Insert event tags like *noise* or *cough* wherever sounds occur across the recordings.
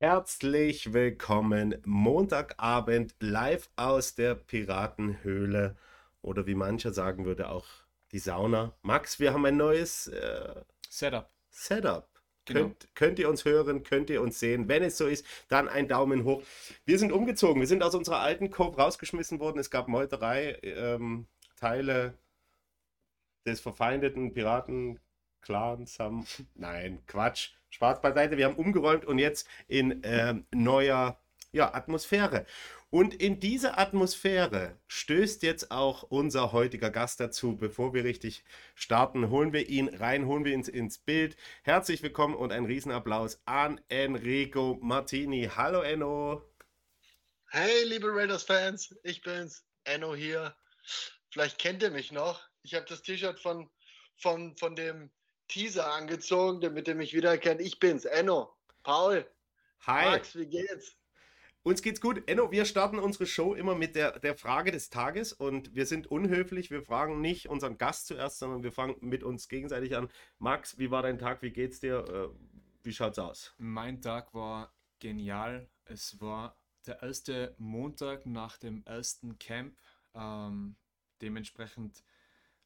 Herzlich willkommen Montagabend live aus der Piratenhöhle oder wie mancher sagen würde auch die Sauna. Max, wir haben ein neues äh, Setup. Setup. Genau. Könnt, könnt ihr uns hören, könnt ihr uns sehen. Wenn es so ist, dann ein Daumen hoch. Wir sind umgezogen. Wir sind aus unserer alten Cove rausgeschmissen worden. Es gab Meuterei, ähm, Teile des verfeindeten Piratenclans haben. Nein, Quatsch. Spaß beiseite. Wir haben umgeräumt und jetzt in ähm, neuer ja, Atmosphäre. Und in diese Atmosphäre stößt jetzt auch unser heutiger Gast dazu. Bevor wir richtig starten, holen wir ihn rein, holen wir ihn ins Bild. Herzlich willkommen und ein Riesenapplaus an Enrico Martini. Hallo Enno. Hey, liebe Raiders-Fans, ich bin's, Enno hier. Vielleicht kennt ihr mich noch. Ich habe das T-Shirt von, von, von dem Teaser angezogen, damit ihr mich wieder kennt. Ich bin's, Enno. Paul. Hi. Max, wie geht's? Uns geht's gut. Enno, wir starten unsere Show immer mit der, der Frage des Tages und wir sind unhöflich. Wir fragen nicht unseren Gast zuerst, sondern wir fangen mit uns gegenseitig an. Max, wie war dein Tag? Wie geht's dir? Äh, wie schaut's aus? Mein Tag war genial. Es war der erste Montag nach dem ersten Camp. Ähm, dementsprechend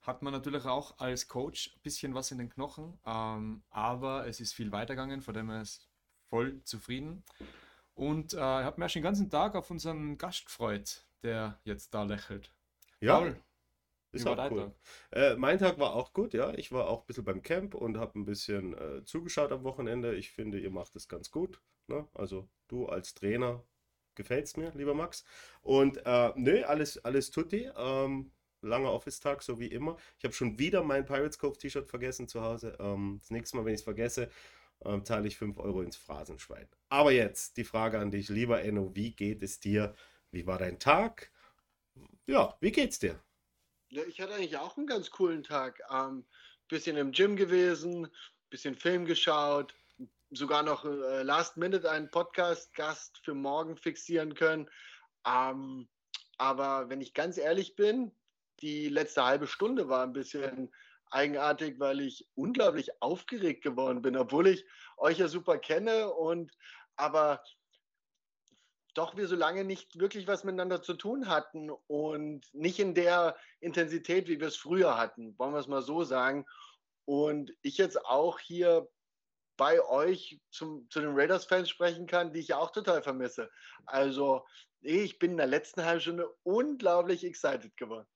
hat man natürlich auch als Coach ein bisschen was in den Knochen, ähm, aber es ist viel weitergegangen, von dem her ist voll zufrieden. Und äh, ich habe mir schon den ganzen Tag auf unseren Gast gefreut, der jetzt da lächelt. Ja. Paul, ist auch cool. Äh, mein Tag war auch gut, ja. Ich war auch ein bisschen beim Camp und habe ein bisschen äh, zugeschaut am Wochenende. Ich finde, ihr macht es ganz gut. Ne? Also du als Trainer gefällt es mir, lieber Max. Und äh, nö, alles, alles tutti. Ähm, langer Office-Tag, so wie immer. Ich habe schon wieder mein Pirates Cove T-Shirt vergessen zu Hause. Ähm, das nächste Mal, wenn ich es vergesse, ähm, zahle ich 5 Euro ins Phrasenschwein. Aber jetzt die Frage an dich, lieber Enno, wie geht es dir? Wie war dein Tag? Ja, wie geht's dir? Ja, ich hatte eigentlich auch einen ganz coolen Tag. Ähm, bisschen im Gym gewesen, bisschen Film geschaut, sogar noch äh, Last Minute einen Podcast-Gast für morgen fixieren können. Ähm, aber wenn ich ganz ehrlich bin, die letzte halbe Stunde war ein bisschen eigenartig, weil ich unglaublich aufgeregt geworden bin, obwohl ich euch ja super kenne und aber doch wir so lange nicht wirklich was miteinander zu tun hatten und nicht in der Intensität, wie wir es früher hatten, wollen wir es mal so sagen. Und ich jetzt auch hier bei euch zum, zu den Raiders-Fans sprechen kann, die ich ja auch total vermisse. Also ich bin in der letzten halben Stunde unglaublich excited geworden.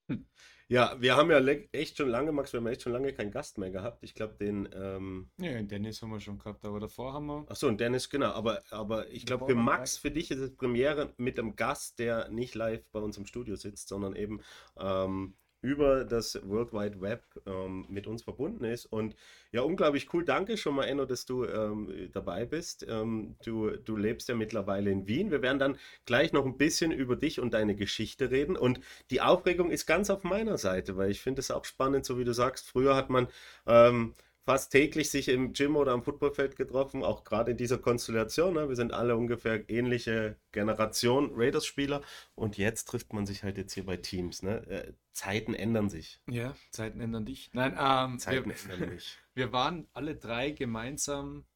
Ja, wir haben ja echt schon lange, Max, wir haben echt schon lange keinen Gast mehr gehabt. Ich glaube, den. Ähm... Ja, den Dennis haben wir schon gehabt, aber davor haben wir. Achso, und Dennis, genau. Aber, aber ich glaube, für Max, für dich ist es Premiere mit einem Gast, der nicht live bei uns im Studio sitzt, sondern eben ähm, über das World Wide Web ähm, mit uns verbunden ist. Und ja, unglaublich cool. Danke schon mal, Enno, dass du ähm, dabei bist. Ähm, du, du lebst ja mittlerweile in Wien. Wir werden dann gleich noch ein bisschen über dich und deine Geschichte reden. Und die Aufregung ist ganz auf meiner Seite, weil ich finde es auch spannend, so wie du sagst. Früher hat man ähm, fast täglich sich im Gym oder am Footballfeld getroffen, auch gerade in dieser Konstellation. Ne? Wir sind alle ungefähr ähnliche Generation Raiders-Spieler und jetzt trifft man sich halt jetzt hier bei Teams. Ne? Äh, Zeiten ändern sich. Ja, Zeiten ändern dich. Nein, ähm, Zeiten wir, ändern mich. *laughs* Wir waren alle drei gemeinsam,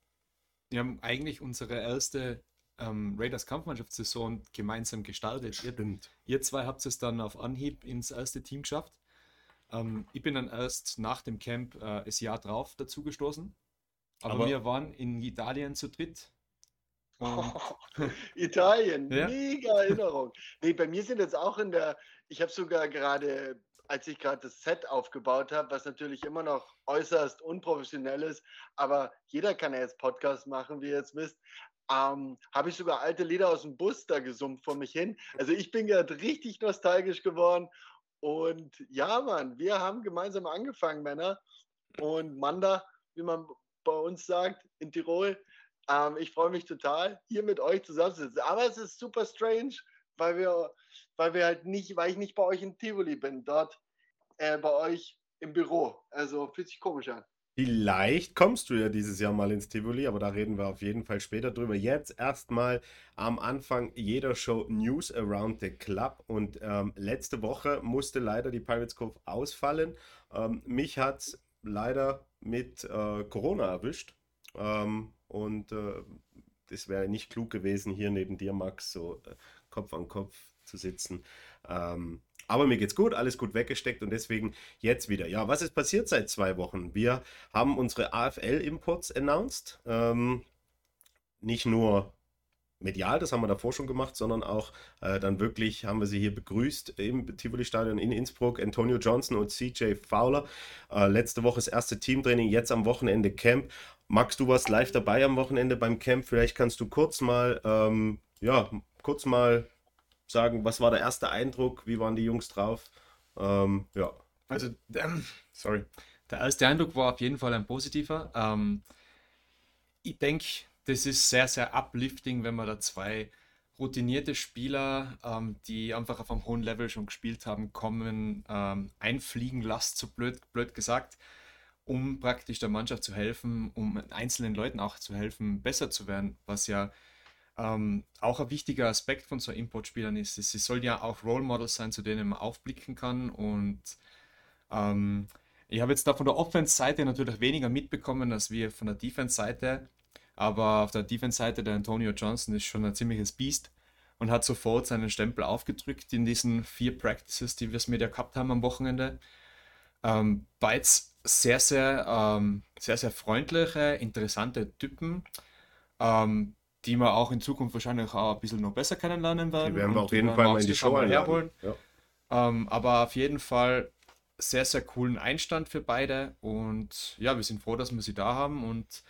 wir haben eigentlich unsere erste ähm, Raiders Kampfmannschaftssaison gemeinsam gestartet. Ihr, Stimmt. Ihr zwei habt es dann auf Anhieb ins erste Team geschafft. Ähm, ich bin dann erst nach dem Camp äh, das Jahr drauf dazugestoßen. Aber, Aber wir waren in Italien zu dritt. Oh, *laughs* Italien, ja? mega Erinnerung. Nee, bei mir sind jetzt auch in der, ich habe sogar gerade, als ich gerade das Set aufgebaut habe, was natürlich immer noch äußerst unprofessionell ist, aber jeder kann ja jetzt Podcast machen, wie ihr jetzt wisst. Ähm, habe ich sogar alte Lieder aus dem Bus da gesummt vor mich hin. Also ich bin gerade richtig nostalgisch geworden und ja, Mann, wir haben gemeinsam angefangen, Männer. Und Manda, wie man bei uns sagt, in Tirol. Ähm, ich freue mich total, hier mit euch zusammenzusitzen. Aber es ist super strange, weil wir, weil wir halt nicht, weil ich nicht bei euch in Tivoli bin, dort äh, bei euch im Büro. Also fühlt sich komisch an. Vielleicht kommst du ja dieses Jahr mal ins Tivoli, aber da reden wir auf jeden Fall später drüber. Jetzt erstmal am Anfang jeder Show News Around the Club. Und ähm, letzte Woche musste leider die Pirates Cove ausfallen. Ähm, mich hat leider mit äh, Corona erwischt. Ähm, und äh, es wäre nicht klug gewesen, hier neben dir, Max, so äh, Kopf an Kopf zu sitzen. Ähm, aber mir geht's gut, alles gut weggesteckt und deswegen jetzt wieder. Ja, was ist passiert seit zwei Wochen? Wir haben unsere AFL-Imports announced. Ähm, nicht nur medial, das haben wir davor schon gemacht, sondern auch äh, dann wirklich haben wir sie hier begrüßt im Tivoli-Stadion in Innsbruck. Antonio Johnson und CJ Fowler. Äh, letzte Woche das erste Teamtraining, jetzt am Wochenende Camp. Max, du warst live dabei am Wochenende beim Camp. Vielleicht kannst du kurz mal, ähm, ja, kurz mal sagen, was war der erste Eindruck? Wie waren die Jungs drauf? Ähm, ja. Also, ähm, sorry. Der erste Eindruck war auf jeden Fall ein positiver. Ähm, ich denke, das ist sehr, sehr uplifting, wenn man da zwei routinierte Spieler, ähm, die einfach auf einem hohen Level schon gespielt haben, kommen, ähm, einfliegen lasst, so blöd, blöd gesagt, um praktisch der Mannschaft zu helfen, um einzelnen Leuten auch zu helfen, besser zu werden, was ja ähm, auch ein wichtiger Aspekt von so Importspielern ist. Sie sollen ja auch Role Models sein, zu denen man aufblicken kann und ähm, ich habe jetzt da von der Offense-Seite natürlich weniger mitbekommen als wir von der Defense-Seite. Aber auf der Defense-Seite der Antonio Johnson ist schon ein ziemliches Biest und hat sofort seinen Stempel aufgedrückt in diesen vier Practices, die wir es mit ja gehabt haben am Wochenende. Ähm, beides sehr, sehr, ähm, sehr, sehr freundliche, interessante Typen, ähm, die wir auch in Zukunft wahrscheinlich auch ein bisschen noch besser kennenlernen werden. Die werden wir auf jeden Fall mal in die Show herholen. Ja. Ähm, aber auf jeden Fall sehr, sehr coolen Einstand für beide und ja, wir sind froh, dass wir sie da haben und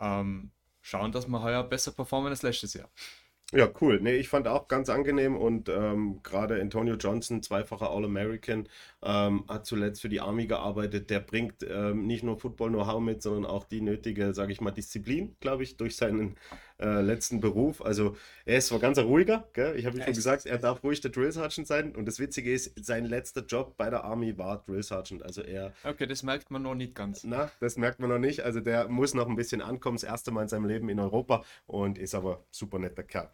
ähm, schauen, dass wir heuer besser performen als letztes Jahr. Ja, cool. Nee, ich fand auch ganz angenehm und ähm, gerade Antonio Johnson, zweifacher All-American, ähm, hat zuletzt für die Army gearbeitet. Der bringt ähm, nicht nur Football-Know-how mit, sondern auch die nötige, sage ich mal, Disziplin, glaube ich, durch seinen äh, letzten Beruf. Also er ist zwar ganz ruhiger, gell? ich habe ja, schon gesagt, er darf ruhig der Drill Sergeant sein. Und das Witzige ist, sein letzter Job bei der Army war Drill Sergeant. Also er. Okay, das merkt man noch nicht ganz. Na, das merkt man noch nicht. Also der muss noch ein bisschen ankommen, das erste Mal in seinem Leben in Europa und ist aber super netter Kerl.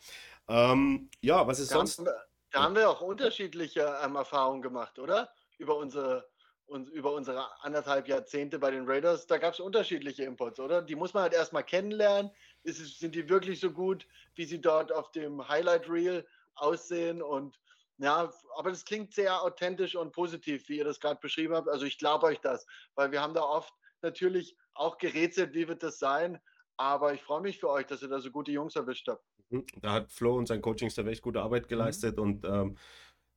Ähm, ja, was ist da sonst? Haben wir, da haben wir auch unterschiedliche ähm, Erfahrungen gemacht, oder? Über unsere und über unsere anderthalb Jahrzehnte bei den Raiders, da gab es unterschiedliche Imports, oder? Die muss man halt erstmal kennenlernen. Ist sind die wirklich so gut, wie sie dort auf dem Highlight Reel aussehen? Und ja, aber das klingt sehr authentisch und positiv, wie ihr das gerade beschrieben habt. Also ich glaube euch das, weil wir haben da oft natürlich auch gerätselt, wie wird das sein. Aber ich freue mich für euch, dass ihr da so gute Jungs erwischt habt. Mhm. Da hat Flo und sein Coaching-Staff echt gute Arbeit mhm. geleistet mhm. und ähm,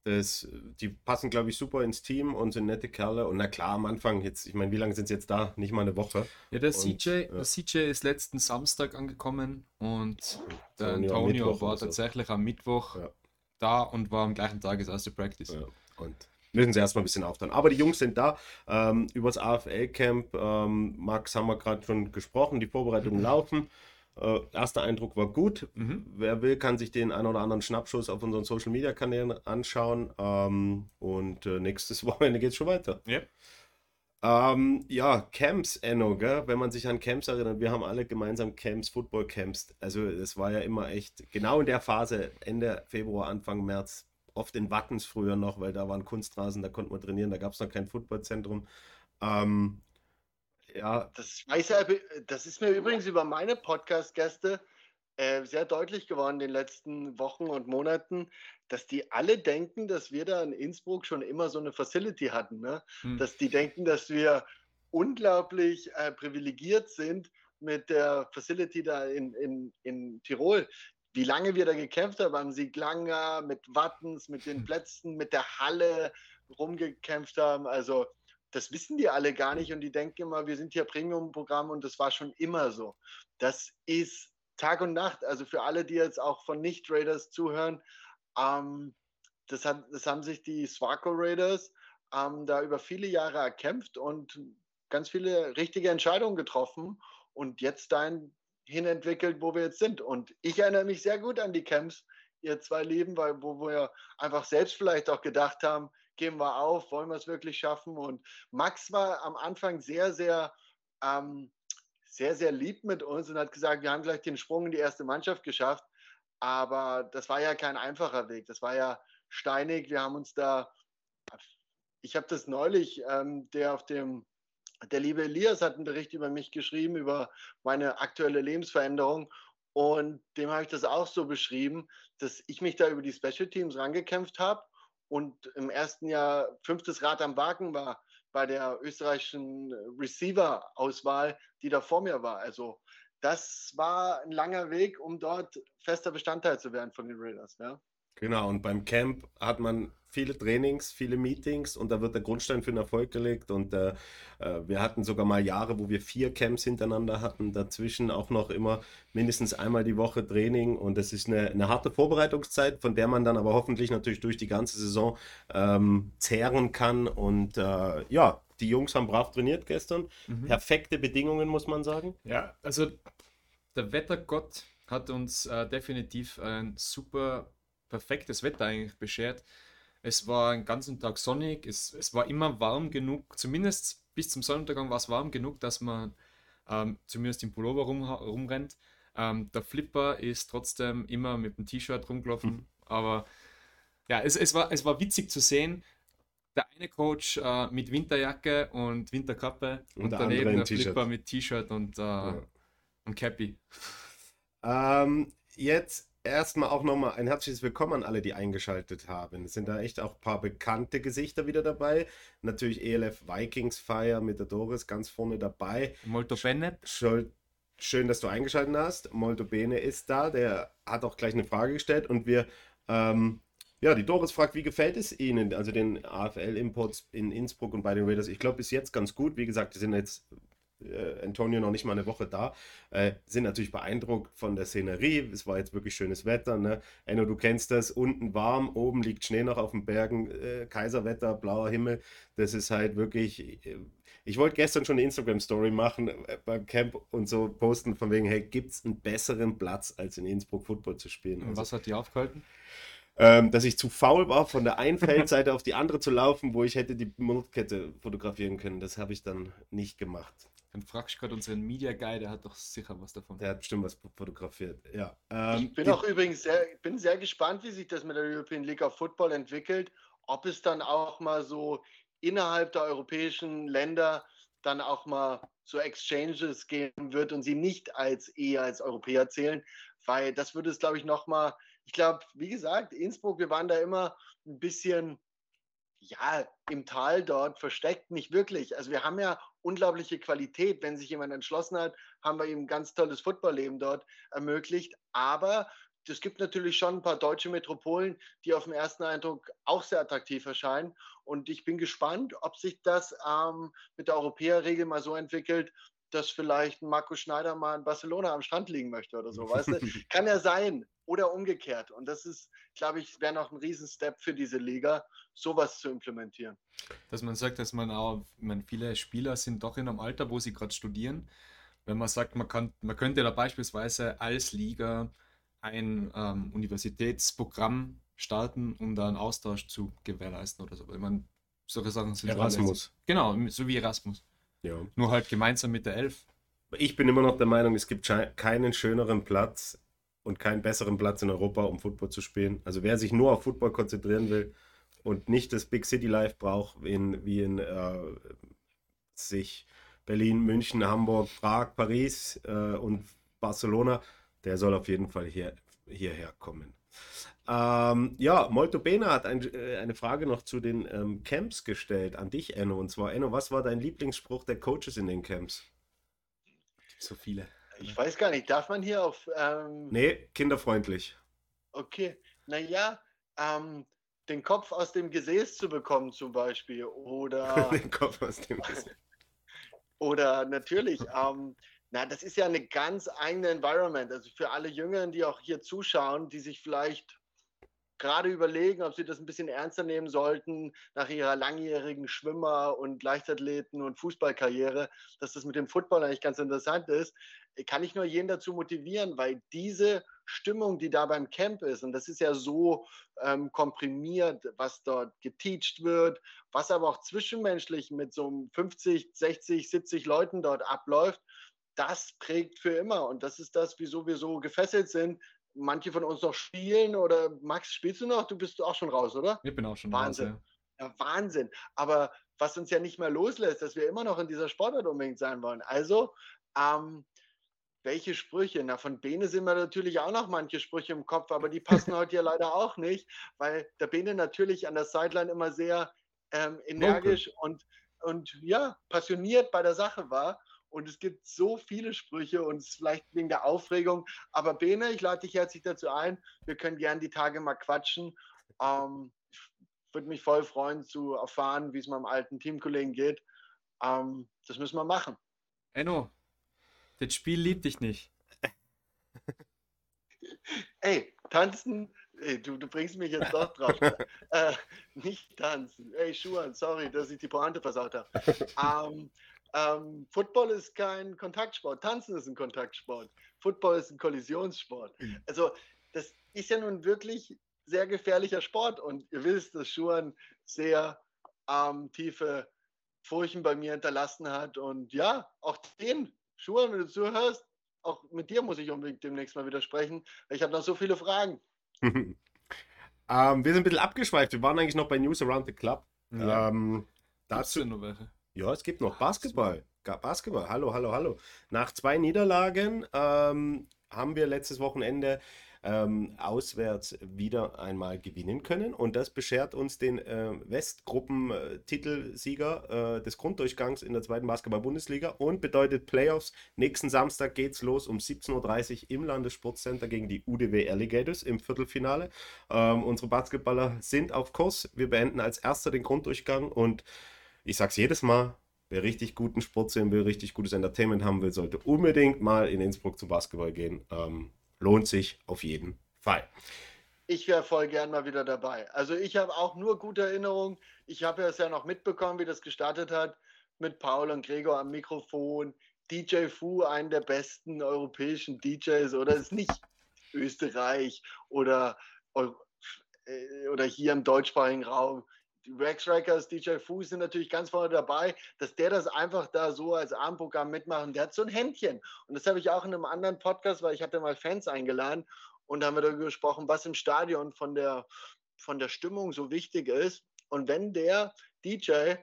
das, die passen, glaube ich, super ins Team und sind nette Kerle. Und na klar, am Anfang, jetzt, ich meine, wie lange sind sie jetzt da? Nicht mal eine Woche. Ja, der, und, CJ, ja. der CJ ist letzten Samstag angekommen und der Antonio, Antonio war tatsächlich so. am Mittwoch ja. da und war am gleichen Tag als erste Practice. Ja. Und müssen sie erstmal ein bisschen auftauen. Aber die Jungs sind da. Ähm, über das AFL-Camp, ähm, Max haben wir gerade schon gesprochen, die Vorbereitungen mhm. *clears throat* laufen. Äh, erster Eindruck war gut. Mhm. Wer will, kann sich den einen oder anderen Schnappschuss auf unseren Social Media Kanälen anschauen. Ähm, und äh, nächstes *laughs* Wochenende geht es schon weiter. Yep. Ähm, ja, Camps, Enno, gell? wenn man sich an Camps erinnert, wir haben alle gemeinsam Camps, Football Camps. Also es war ja immer echt, genau in der Phase, Ende Februar, Anfang März, oft in Wattens früher noch, weil da waren Kunstrasen, da konnte man trainieren, da gab es noch kein Footballzentrum. Ähm, ja. Das, weiß er, das ist mir übrigens über meine Podcast-Gäste äh, sehr deutlich geworden in den letzten Wochen und Monaten, dass die alle denken, dass wir da in Innsbruck schon immer so eine Facility hatten. Ne? Hm. Dass die denken, dass wir unglaublich äh, privilegiert sind mit der Facility da in, in, in Tirol. Wie lange wir da gekämpft haben, am Sieglanger, mit Wattens, mit den hm. Plätzen, mit der Halle rumgekämpft haben. Also das wissen die alle gar nicht und die denken immer, wir sind hier Premium-Programm und das war schon immer so. Das ist Tag und Nacht. Also für alle, die jetzt auch von Nicht-Raiders zuhören, ähm, das, hat, das haben sich die Swaco Raiders ähm, da über viele Jahre erkämpft und ganz viele richtige Entscheidungen getroffen und jetzt dahin entwickelt, wo wir jetzt sind. Und ich erinnere mich sehr gut an die Camps, ihr zwei Lieben, weil wo wir einfach selbst vielleicht auch gedacht haben, geben wir auf, wollen wir es wirklich schaffen? Und Max war am Anfang sehr, sehr, ähm, sehr, sehr lieb mit uns und hat gesagt, wir haben gleich den Sprung in die erste Mannschaft geschafft. Aber das war ja kein einfacher Weg. Das war ja steinig. Wir haben uns da, ich habe das neulich, ähm, der auf dem, der liebe Elias hat einen Bericht über mich geschrieben, über meine aktuelle Lebensveränderung. Und dem habe ich das auch so beschrieben, dass ich mich da über die Special Teams rangekämpft habe und im ersten Jahr fünftes Rad am Wagen war bei der österreichischen Receiver-Auswahl, die da vor mir war. Also das war ein langer Weg, um dort fester Bestandteil zu werden von den Raiders. Ja. Genau, und beim Camp hat man viele Trainings, viele Meetings und da wird der Grundstein für den Erfolg gelegt. Und äh, äh, wir hatten sogar mal Jahre, wo wir vier Camps hintereinander hatten, dazwischen auch noch immer mindestens einmal die Woche Training. Und das ist eine, eine harte Vorbereitungszeit, von der man dann aber hoffentlich natürlich durch die ganze Saison ähm, zehren kann. Und äh, ja, die Jungs haben brav trainiert gestern. Mhm. Perfekte Bedingungen, muss man sagen. Ja, also der Wettergott hat uns äh, definitiv ein super perfektes Wetter eigentlich beschert. Es war einen ganzen Tag sonnig, es, es war immer warm genug, zumindest bis zum Sonnenuntergang war es warm genug, dass man ähm, zumindest im Pullover rum, rumrennt. Ähm, der Flipper ist trotzdem immer mit dem T-Shirt rumgelaufen, mhm. *laughs* aber ja, es, es, war, es war witzig zu sehen. Der eine Coach äh, mit Winterjacke und Winterkappe und, und daneben der Flipper mit T-Shirt und, äh, ja. und Cappy. Ähm, jetzt erstmal auch nochmal ein herzliches Willkommen an alle, die eingeschaltet haben. Es sind da echt auch ein paar bekannte Gesichter wieder dabei. Natürlich ELF Vikings Fire mit der Doris ganz vorne dabei. Molto bene. Schön, dass du eingeschaltet hast. Molto bene ist da. Der hat auch gleich eine Frage gestellt und wir. Ähm, ja, die Doris fragt, wie gefällt es Ihnen, also den AFL-Imports in Innsbruck und bei den Raiders? Ich glaube, bis jetzt ganz gut. Wie gesagt, die sind jetzt äh, Antonio noch nicht mal eine Woche da, äh, sind natürlich beeindruckt von der Szenerie. Es war jetzt wirklich schönes Wetter. Ne? Enno, du kennst das, unten warm, oben liegt Schnee noch auf den Bergen, äh, Kaiserwetter, blauer Himmel. Das ist halt wirklich. Äh, ich wollte gestern schon eine Instagram-Story machen äh, beim Camp und so posten, von wegen, hey, gibt es einen besseren Platz, als in Innsbruck Football zu spielen? Also, was hat die aufgehalten? ähm, dass ich zu faul war, von der einen Feldseite *laughs* auf die andere zu laufen, wo ich hätte die Mondkette fotografieren können. Das habe ich dann nicht gemacht. Dann fragst du gerade unseren Media Guy, der hat doch sicher was davon. Der hat bestimmt was fotografiert, ja. Ähm, ich bin auch übrigens sehr, bin sehr gespannt, wie sich das mit der European League of Football entwickelt. Ob es dann auch mal so innerhalb der europäischen Länder dann auch mal so Exchanges geben wird und sie nicht als eher als Europäer zählen, weil das würde es, glaube ich, nochmal, ich glaube, wie gesagt, Innsbruck, wir waren da immer ein bisschen ja, im Tal dort versteckt, nicht wirklich. Also wir haben ja unglaubliche Qualität. Wenn sich jemand entschlossen hat, haben wir ihm ein ganz tolles Footballleben dort ermöglicht. Aber es gibt natürlich schon ein paar deutsche Metropolen, die auf den ersten Eindruck auch sehr attraktiv erscheinen. Und ich bin gespannt, ob sich das ähm, mit der Europäerregel mal so entwickelt, dass vielleicht Marco Schneider mal in Barcelona am Strand liegen möchte oder so. Weißt du? *laughs* Kann ja sein. Oder umgekehrt. Und das ist, glaube ich, wäre noch ein Riesenstep für diese Liga, sowas zu implementieren. Dass man sagt, dass man auch, man, viele Spieler sind doch in einem Alter, wo sie gerade studieren. Wenn man sagt, man, kann, man könnte da beispielsweise als Liga ein ähm, Universitätsprogramm starten, um da einen Austausch zu gewährleisten oder so. Ich meine, solche Sachen sind Erasmus. Genau, so wie Erasmus. Ja. Nur halt gemeinsam mit der Elf. Ich bin immer noch der Meinung, es gibt keinen schöneren Platz und keinen besseren Platz in Europa, um Football zu spielen. Also wer sich nur auf Football konzentrieren will und nicht das Big City Life braucht, in, wie in äh, sich Berlin, München, Hamburg, Prag, Paris äh, und Barcelona, der soll auf jeden Fall hier, hierher kommen. Ähm, ja, Molto Bene hat ein, äh, eine Frage noch zu den ähm, Camps gestellt an dich, Enno. Und zwar, Enno, was war dein Lieblingsspruch der Coaches in den Camps? So viele. Ich weiß gar nicht, darf man hier auf. Ähm... Nee, kinderfreundlich. Okay, naja, ähm, den Kopf aus dem Gesäß zu bekommen, zum Beispiel. Oder. *laughs* den Kopf aus dem Gesäß. *laughs* oder natürlich, ähm, na, das ist ja eine ganz eigene Environment. Also für alle Jüngeren, die auch hier zuschauen, die sich vielleicht gerade überlegen, ob sie das ein bisschen ernster nehmen sollten nach ihrer langjährigen Schwimmer- und Leichtathleten- und Fußballkarriere, dass das mit dem Football eigentlich ganz interessant ist, kann ich nur jeden dazu motivieren, weil diese Stimmung, die da beim Camp ist, und das ist ja so ähm, komprimiert, was dort geteacht wird, was aber auch zwischenmenschlich mit so 50, 60, 70 Leuten dort abläuft, das prägt für immer. Und das ist das, wieso wir so gefesselt sind manche von uns noch spielen oder Max, spielst du noch? Du bist auch schon raus, oder? Ich bin auch schon Wahnsinn. raus. Ja. ja, Wahnsinn. Aber was uns ja nicht mehr loslässt, dass wir immer noch in dieser Sportart unbedingt sein wollen. Also, ähm, welche Sprüche? Na, von Bene sind mir natürlich auch noch manche Sprüche im Kopf, aber die passen heute ja *laughs* leider auch nicht, weil der Bene natürlich an der Sideline immer sehr ähm, energisch okay. und, und ja, passioniert bei der Sache war. Und es gibt so viele Sprüche und es ist vielleicht wegen der Aufregung. Aber Bene, ich lade dich herzlich dazu ein. Wir können gerne die Tage mal quatschen. Ähm, würde mich voll freuen zu erfahren, wie es meinem alten Teamkollegen geht. Ähm, das müssen wir machen. Enno, das Spiel liebt dich nicht. *laughs* Ey, tanzen, ey, du, du bringst mich jetzt doch drauf. *laughs* äh, nicht tanzen. Ey, Schuhan, sorry, dass ich die Pointe versaut habe. *laughs* ähm, ähm, Football ist kein Kontaktsport, Tanzen ist ein Kontaktsport, Football ist ein Kollisionssport. Mhm. Also das ist ja nun wirklich sehr gefährlicher Sport und ihr wisst, dass Schuhan sehr ähm, tiefe Furchen bei mir hinterlassen hat und ja, auch den Schuhan, wenn du zuhörst, auch mit dir muss ich unbedingt demnächst mal wieder sprechen. Ich habe noch so viele Fragen. *laughs* ähm, wir sind ein bisschen abgeschweift. Wir waren eigentlich noch bei News Around the Club. Ja. Ähm, dazu, noch welche? Ja, es gibt noch Basketball. Basketball. Hallo, hallo, hallo. Nach zwei Niederlagen ähm, haben wir letztes Wochenende ähm, auswärts wieder einmal gewinnen können. Und das beschert uns den äh, Westgruppen-Titelsieger äh, des Grunddurchgangs in der zweiten Basketball-Bundesliga und bedeutet Playoffs. Nächsten Samstag geht's los um 17.30 Uhr im Landessportcenter gegen die UDW Alligators im Viertelfinale. Ähm, unsere Basketballer sind auf Kurs. Wir beenden als erster den Grunddurchgang und ich sag's jedes Mal, wer richtig guten Sport sehen will, richtig gutes Entertainment haben will, sollte unbedingt mal in Innsbruck zum Basketball gehen. Ähm, lohnt sich auf jeden Fall. Ich wäre voll gern mal wieder dabei. Also ich habe auch nur gute Erinnerungen. Ich habe es ja noch mitbekommen, wie das gestartet hat mit Paul und Gregor am Mikrofon. DJ Fu, einen der besten europäischen DJs, oder ist nicht Österreich oder, äh, oder hier im deutschsprachigen Raum die Rex Strikers, DJ Fu sind natürlich ganz vorne dabei, dass der das einfach da so als Abendprogramm mitmacht. Der hat so ein Händchen. Und das habe ich auch in einem anderen Podcast, weil ich hatte mal Fans eingeladen und da haben wir darüber gesprochen, was im Stadion von der, von der Stimmung so wichtig ist. Und wenn der DJ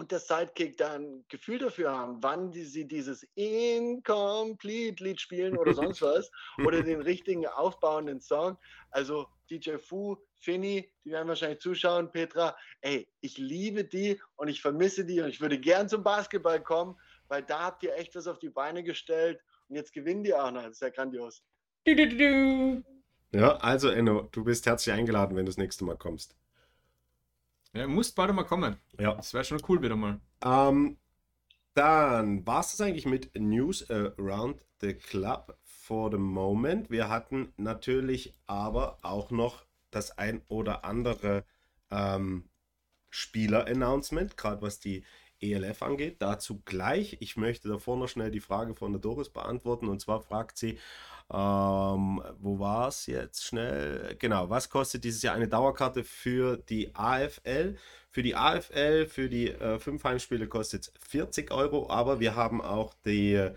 und der Sidekick da ein Gefühl dafür haben, wann die, sie dieses Incomplete-Lied spielen oder sonst *laughs* was oder den richtigen aufbauenden Song. Also DJ Fu, Finny, die werden wahrscheinlich zuschauen, Petra, ey, ich liebe die und ich vermisse die und ich würde gern zum Basketball kommen, weil da habt ihr echt was auf die Beine gestellt und jetzt gewinnen die auch noch. Das ist ja grandios. Du, du, du, ja, also Enno, du bist herzlich eingeladen, wenn du das nächste Mal kommst. Ja, musst bald mal kommen. Ja. Das wäre schon cool wieder mal. Ähm, dann war es das eigentlich mit News Around the Club for the moment. Wir hatten natürlich aber auch noch das ein oder andere ähm, Spieler-Announcement, gerade was die ELF angeht. Dazu gleich. Ich möchte davor noch schnell die Frage von der Doris beantworten. Und zwar fragt sie, ähm, wo war es jetzt schnell? Genau, was kostet dieses Jahr eine Dauerkarte für die AFL? Für die AFL, für die äh, fünf Heimspiele kostet es 40 Euro, aber wir haben auch die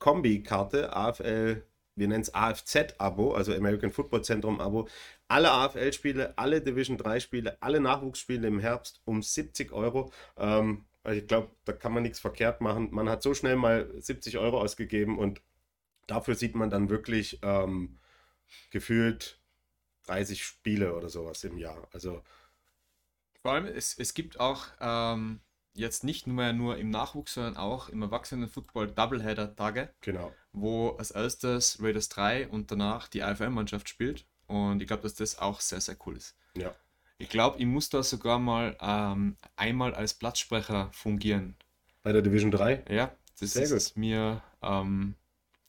Kombi-Karte, AFL, wir nennen es AFZ-Abo, also American Football Zentrum-Abo. Alle AFL-Spiele, alle Division 3-Spiele, alle Nachwuchsspiele im Herbst um 70 Euro. Ähm, also ich glaube, da kann man nichts verkehrt machen. Man hat so schnell mal 70 Euro ausgegeben und dafür sieht man dann wirklich ähm, gefühlt 30 Spiele oder sowas im Jahr. Also vor allem, es, es gibt auch ähm, jetzt nicht nur, nur im Nachwuchs, sondern auch im Erwachsenen-Football Doubleheader-Tage. Genau. Wo als erstes Raiders 3 und danach die AFL-Mannschaft spielt. Und ich glaube, dass das auch sehr, sehr cool ist. Ja. Ich glaube, ich muss da sogar mal ähm, einmal als Platzsprecher fungieren. Bei der Division 3? Ja, das sehr ist gut. mir ähm,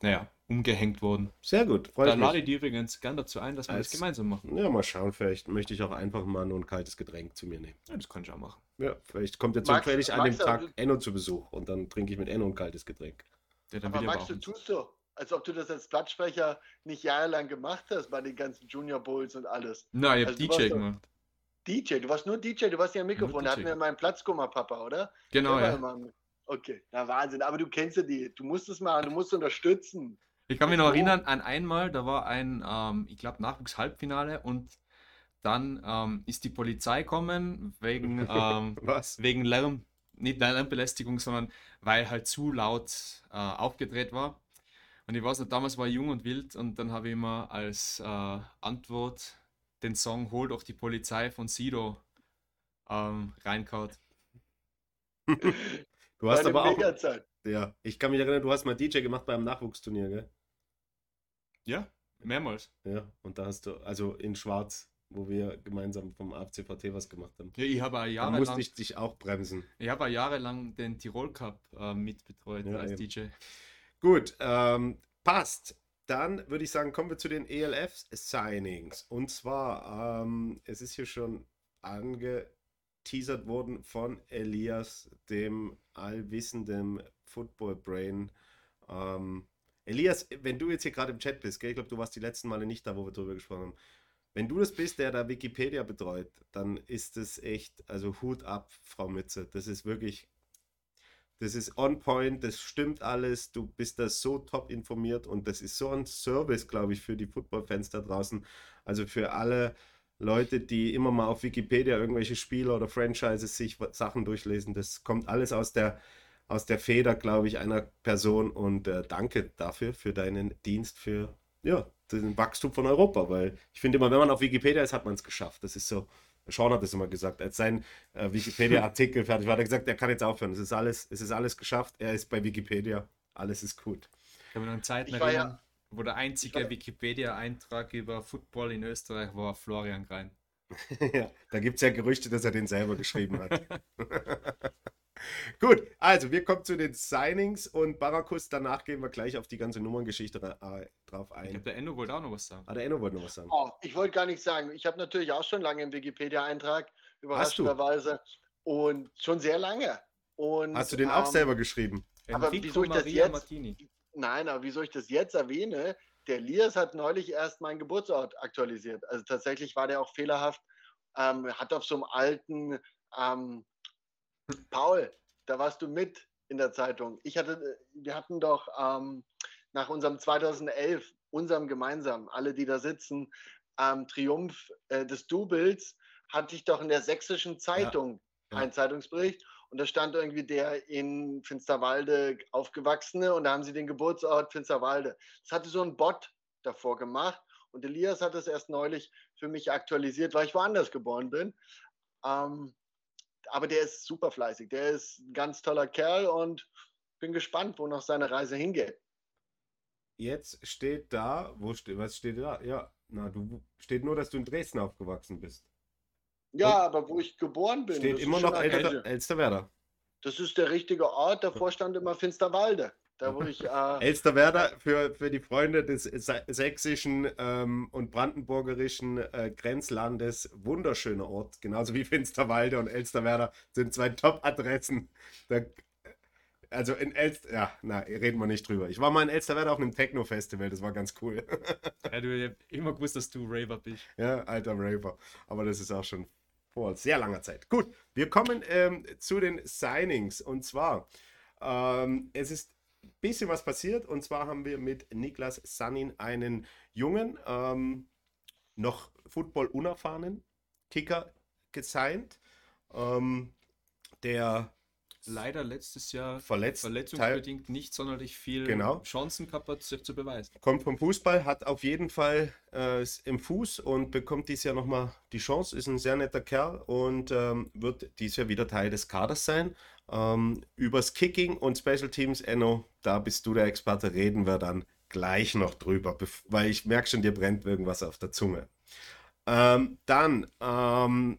naja, umgehängt worden. Sehr gut. Freut Dann lade ich die übrigens gern dazu ein, dass wir Als, das gemeinsam machen. Ja, mal schauen. Vielleicht möchte ich auch einfach mal nur ein kaltes Getränk zu mir nehmen. Ja, das kann ich auch machen. Ja, vielleicht kommt jetzt zufällig an dem Tag Enno zu Besuch und dann trinke ich mit Enno ein kaltes Getränk. Ja, dann Aber Max, du tust so, als ob du das als Platzsprecher nicht jahrelang gemacht hast bei den ganzen Junior Bowls und alles. Nein, ich also habe DJ gemacht. DJ, du warst nur DJ, du warst ja am Mikrofon. Da hatten wir meinen Platzkummer, Papa, oder? Genau, ja. Okay, na Wahnsinn. Aber du kennst ja die. Du musst es machen, du musst unterstützen. Ich kann mich noch erinnern an einmal, da war ein, ähm, ich glaube, Nachwuchs-Halbfinale und dann ähm, ist die Polizei gekommen wegen, *laughs* ähm, Was? wegen Lärm, nicht Lärmbelästigung, sondern weil halt zu laut äh, aufgedreht war. Und ich weiß noch, damals war ich jung und wild und dann habe ich immer als äh, Antwort den Song Hol doch die Polizei von Sido ähm, reinkaut. *laughs* du hast aber auch. Ja, ich kann mich erinnern, du hast mal DJ gemacht beim Nachwuchsturnier, gell? Ja, mehrmals. Ja, und da hast du, also in Schwarz, wo wir gemeinsam vom AFCVT was gemacht haben. Ja, ich habe jahrelang. Da musste ich dich auch bremsen. Ich habe jahrelang den Tirol Cup äh, mitbetreut ja, als eben. DJ. Gut, ähm, passt. Dann würde ich sagen, kommen wir zu den ELF-Signings. Und zwar, ähm, es ist hier schon angeteasert worden von Elias, dem allwissenden Football Brain. Ähm, Elias, wenn du jetzt hier gerade im Chat bist, gell? ich glaube, du warst die letzten Male nicht da, wo wir drüber gesprochen haben. Wenn du das bist, der da Wikipedia betreut, dann ist das echt, also Hut ab, Frau Mütze. Das ist wirklich das ist on point, das stimmt alles, du bist da so top informiert und das ist so ein Service, glaube ich, für die Football-Fans da draußen. Also für alle Leute, die immer mal auf Wikipedia irgendwelche Spieler oder Franchises sich Sachen durchlesen. Das kommt alles aus der, aus der Feder, glaube ich, einer Person und äh, danke dafür, für deinen Dienst, für ja, den Wachstum von Europa, weil ich finde immer, wenn man auf Wikipedia ist, hat man es geschafft. Das ist so, Sean hat es immer gesagt, als sein äh, Wikipedia-Artikel *laughs* fertig war, hat er gesagt, er kann jetzt aufhören. Es ist alles, es ist alles geschafft. Er ist bei Wikipedia. Alles ist gut. Ich habe mich an Zeiten erinnern, ja, wo der einzige Wikipedia-Eintrag über Football in Österreich war Florian Grein. *laughs* ja, da gibt es ja Gerüchte, dass er den selber geschrieben hat. *laughs* *laughs* Gut, also wir kommen zu den Signings und Barakus. Danach gehen wir gleich auf die ganze Nummerngeschichte äh, drauf ein. Ich glaube, der Enno wollte auch noch was sagen. Ah, der Enno wollte noch was sagen. Oh, ich wollte gar nichts sagen. Ich habe natürlich auch schon lange einen Wikipedia-Eintrag, überraschenderweise. Und schon sehr lange. Und, Hast du den ähm, auch selber geschrieben? Aber wieso ich das jetzt, Martini. Nein, aber wieso ich das jetzt erwähne, der Lias hat neulich erst meinen Geburtsort aktualisiert. Also tatsächlich war der auch fehlerhaft, ähm, hat auf so einem alten ähm, Paul, da warst du mit in der Zeitung. Ich hatte, wir hatten doch ähm, nach unserem 2011, unserem gemeinsamen, alle, die da sitzen, ähm, Triumph äh, des Doubles, hatte ich doch in der sächsischen Zeitung ja, ja. einen Zeitungsbericht und da stand irgendwie der in Finsterwalde aufgewachsene und da haben sie den Geburtsort Finsterwalde. Das hatte so ein Bot davor gemacht und Elias hat es erst neulich für mich aktualisiert, weil ich woanders geboren bin. Ähm, aber der ist super fleißig. Der ist ein ganz toller Kerl und bin gespannt, wo noch seine Reise hingeht. Jetzt steht da, wo was steht da? Ja, na, du steht nur, dass du in Dresden aufgewachsen bist. Ja, und aber wo ich geboren bin. Steht immer noch Elster, Elsterwerda. Das ist der richtige Ort, davor stand immer Finsterwalde. Da, wo ich, äh, *laughs* Elsterwerda für, für die Freunde des sächsischen ähm, und brandenburgerischen äh, Grenzlandes wunderschöner Ort. Genauso wie Finsterwalde und Elsterwerda sind zwei Top-Adressen. Also in Elster, ja, na, reden wir nicht drüber. Ich war mal in Elsterwerda auf einem Techno-Festival, das war ganz cool. *laughs* ja, du hast immer gewusst, dass du Raver bist. Ja, alter Raver. Aber das ist auch schon vor sehr langer Zeit. Gut, wir kommen ähm, zu den Signings. Und zwar, ähm, es ist bisschen was passiert. Und zwar haben wir mit Niklas Sanin einen jungen, ähm, noch Football unerfahrenen Kicker gesigned, ähm, der leider letztes Jahr verletzt, verletzungsbedingt Teil, nicht sonderlich viel genau. Chancen gehabt hat, sich zu beweisen. Kommt vom Fußball, hat auf jeden Fall äh, im Fuß und bekommt dieses Jahr nochmal die Chance, ist ein sehr netter Kerl und ähm, wird dieses Jahr wieder Teil des Kaders sein. Ähm, übers Kicking und Special Teams, Enno, da bist du der Experte, reden wir dann gleich noch drüber, weil ich merke schon, dir brennt irgendwas auf der Zunge. Ähm, dann, ähm,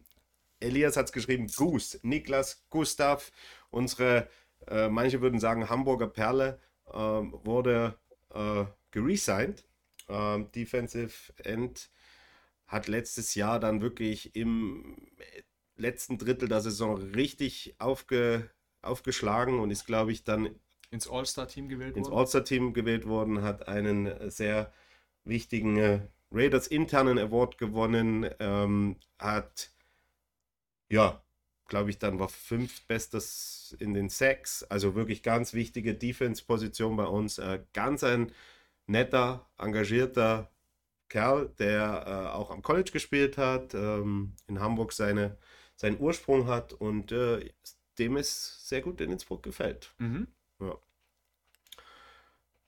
Elias hat es geschrieben, Goose, Niklas Gustav, unsere, äh, manche würden sagen Hamburger Perle, äh, wurde äh, geresigned. Ähm, Defensive End hat letztes Jahr dann wirklich im letzten Drittel der Saison richtig aufge, aufgeschlagen und ist, glaube ich, dann ins All-Star-Team gewählt ins worden. Ins All-Star-Team gewählt worden, hat einen sehr wichtigen äh, Raiders internen Award gewonnen, ähm, hat ja, glaube ich, dann war fünf Bestes in den Sacks, also wirklich ganz wichtige Defense-Position bei uns. Äh, ganz ein netter, engagierter Kerl, der äh, auch am College gespielt hat, ähm, in Hamburg seine, seinen Ursprung hat und äh, dem es sehr gut in Innsbruck gefällt. Mhm. Ja.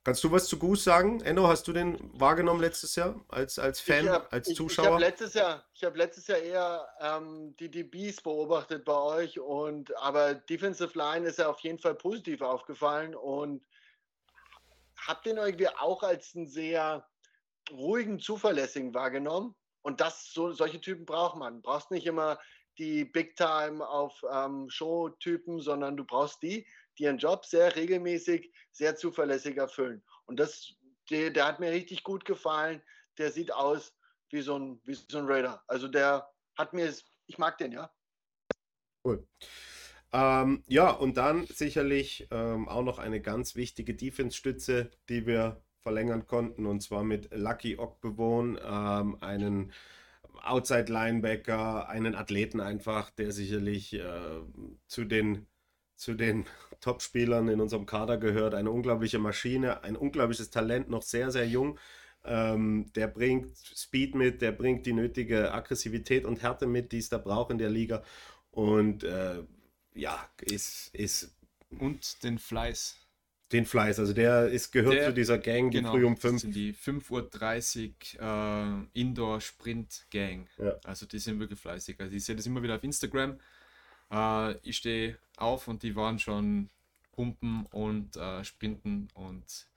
Kannst du was zu Goose sagen? Enno, hast du den wahrgenommen letztes Jahr als, als Fan, hab, als Zuschauer? Ich, ich habe letztes Jahr, ich habe letztes Jahr eher ähm, die DBs beobachtet bei euch und aber Defensive Line ist ja auf jeden Fall positiv aufgefallen und habt den irgendwie auch als einen sehr ruhigen, zuverlässigen wahrgenommen. Und das, so, solche Typen braucht man. Du brauchst nicht immer die Big Time auf ähm, Show-Typen, sondern du brauchst die, die ihren Job sehr regelmäßig, sehr zuverlässig erfüllen. Und das, der, der hat mir richtig gut gefallen. Der sieht aus wie so ein, wie so ein Raider. Also der hat mir, ich mag den, ja. Cool. Ähm, ja, und dann sicherlich ähm, auch noch eine ganz wichtige Defense-Stütze, die wir verlängern konnten, und zwar mit Lucky Okbewon, ähm, einen Outside Linebacker, einen Athleten einfach, der sicherlich äh, zu den zu den Top-Spielern in unserem Kader gehört. Eine unglaubliche Maschine, ein unglaubliches Talent, noch sehr, sehr jung. Ähm, der bringt Speed mit, der bringt die nötige Aggressivität und Härte mit, die es da braucht in der Liga. Und äh, ja, ist, ist. Und den Fleiß. Den Fleiß, also der ist, gehört der, zu dieser Gang, die genau, früh um 5. sind die 5.30 Uhr äh, Indoor-Sprint-Gang. Ja. Also die sind wirklich fleißig. Also ich sehe das immer wieder auf Instagram. Äh, ich stehe auf und die waren schon pumpen und äh, sprinten und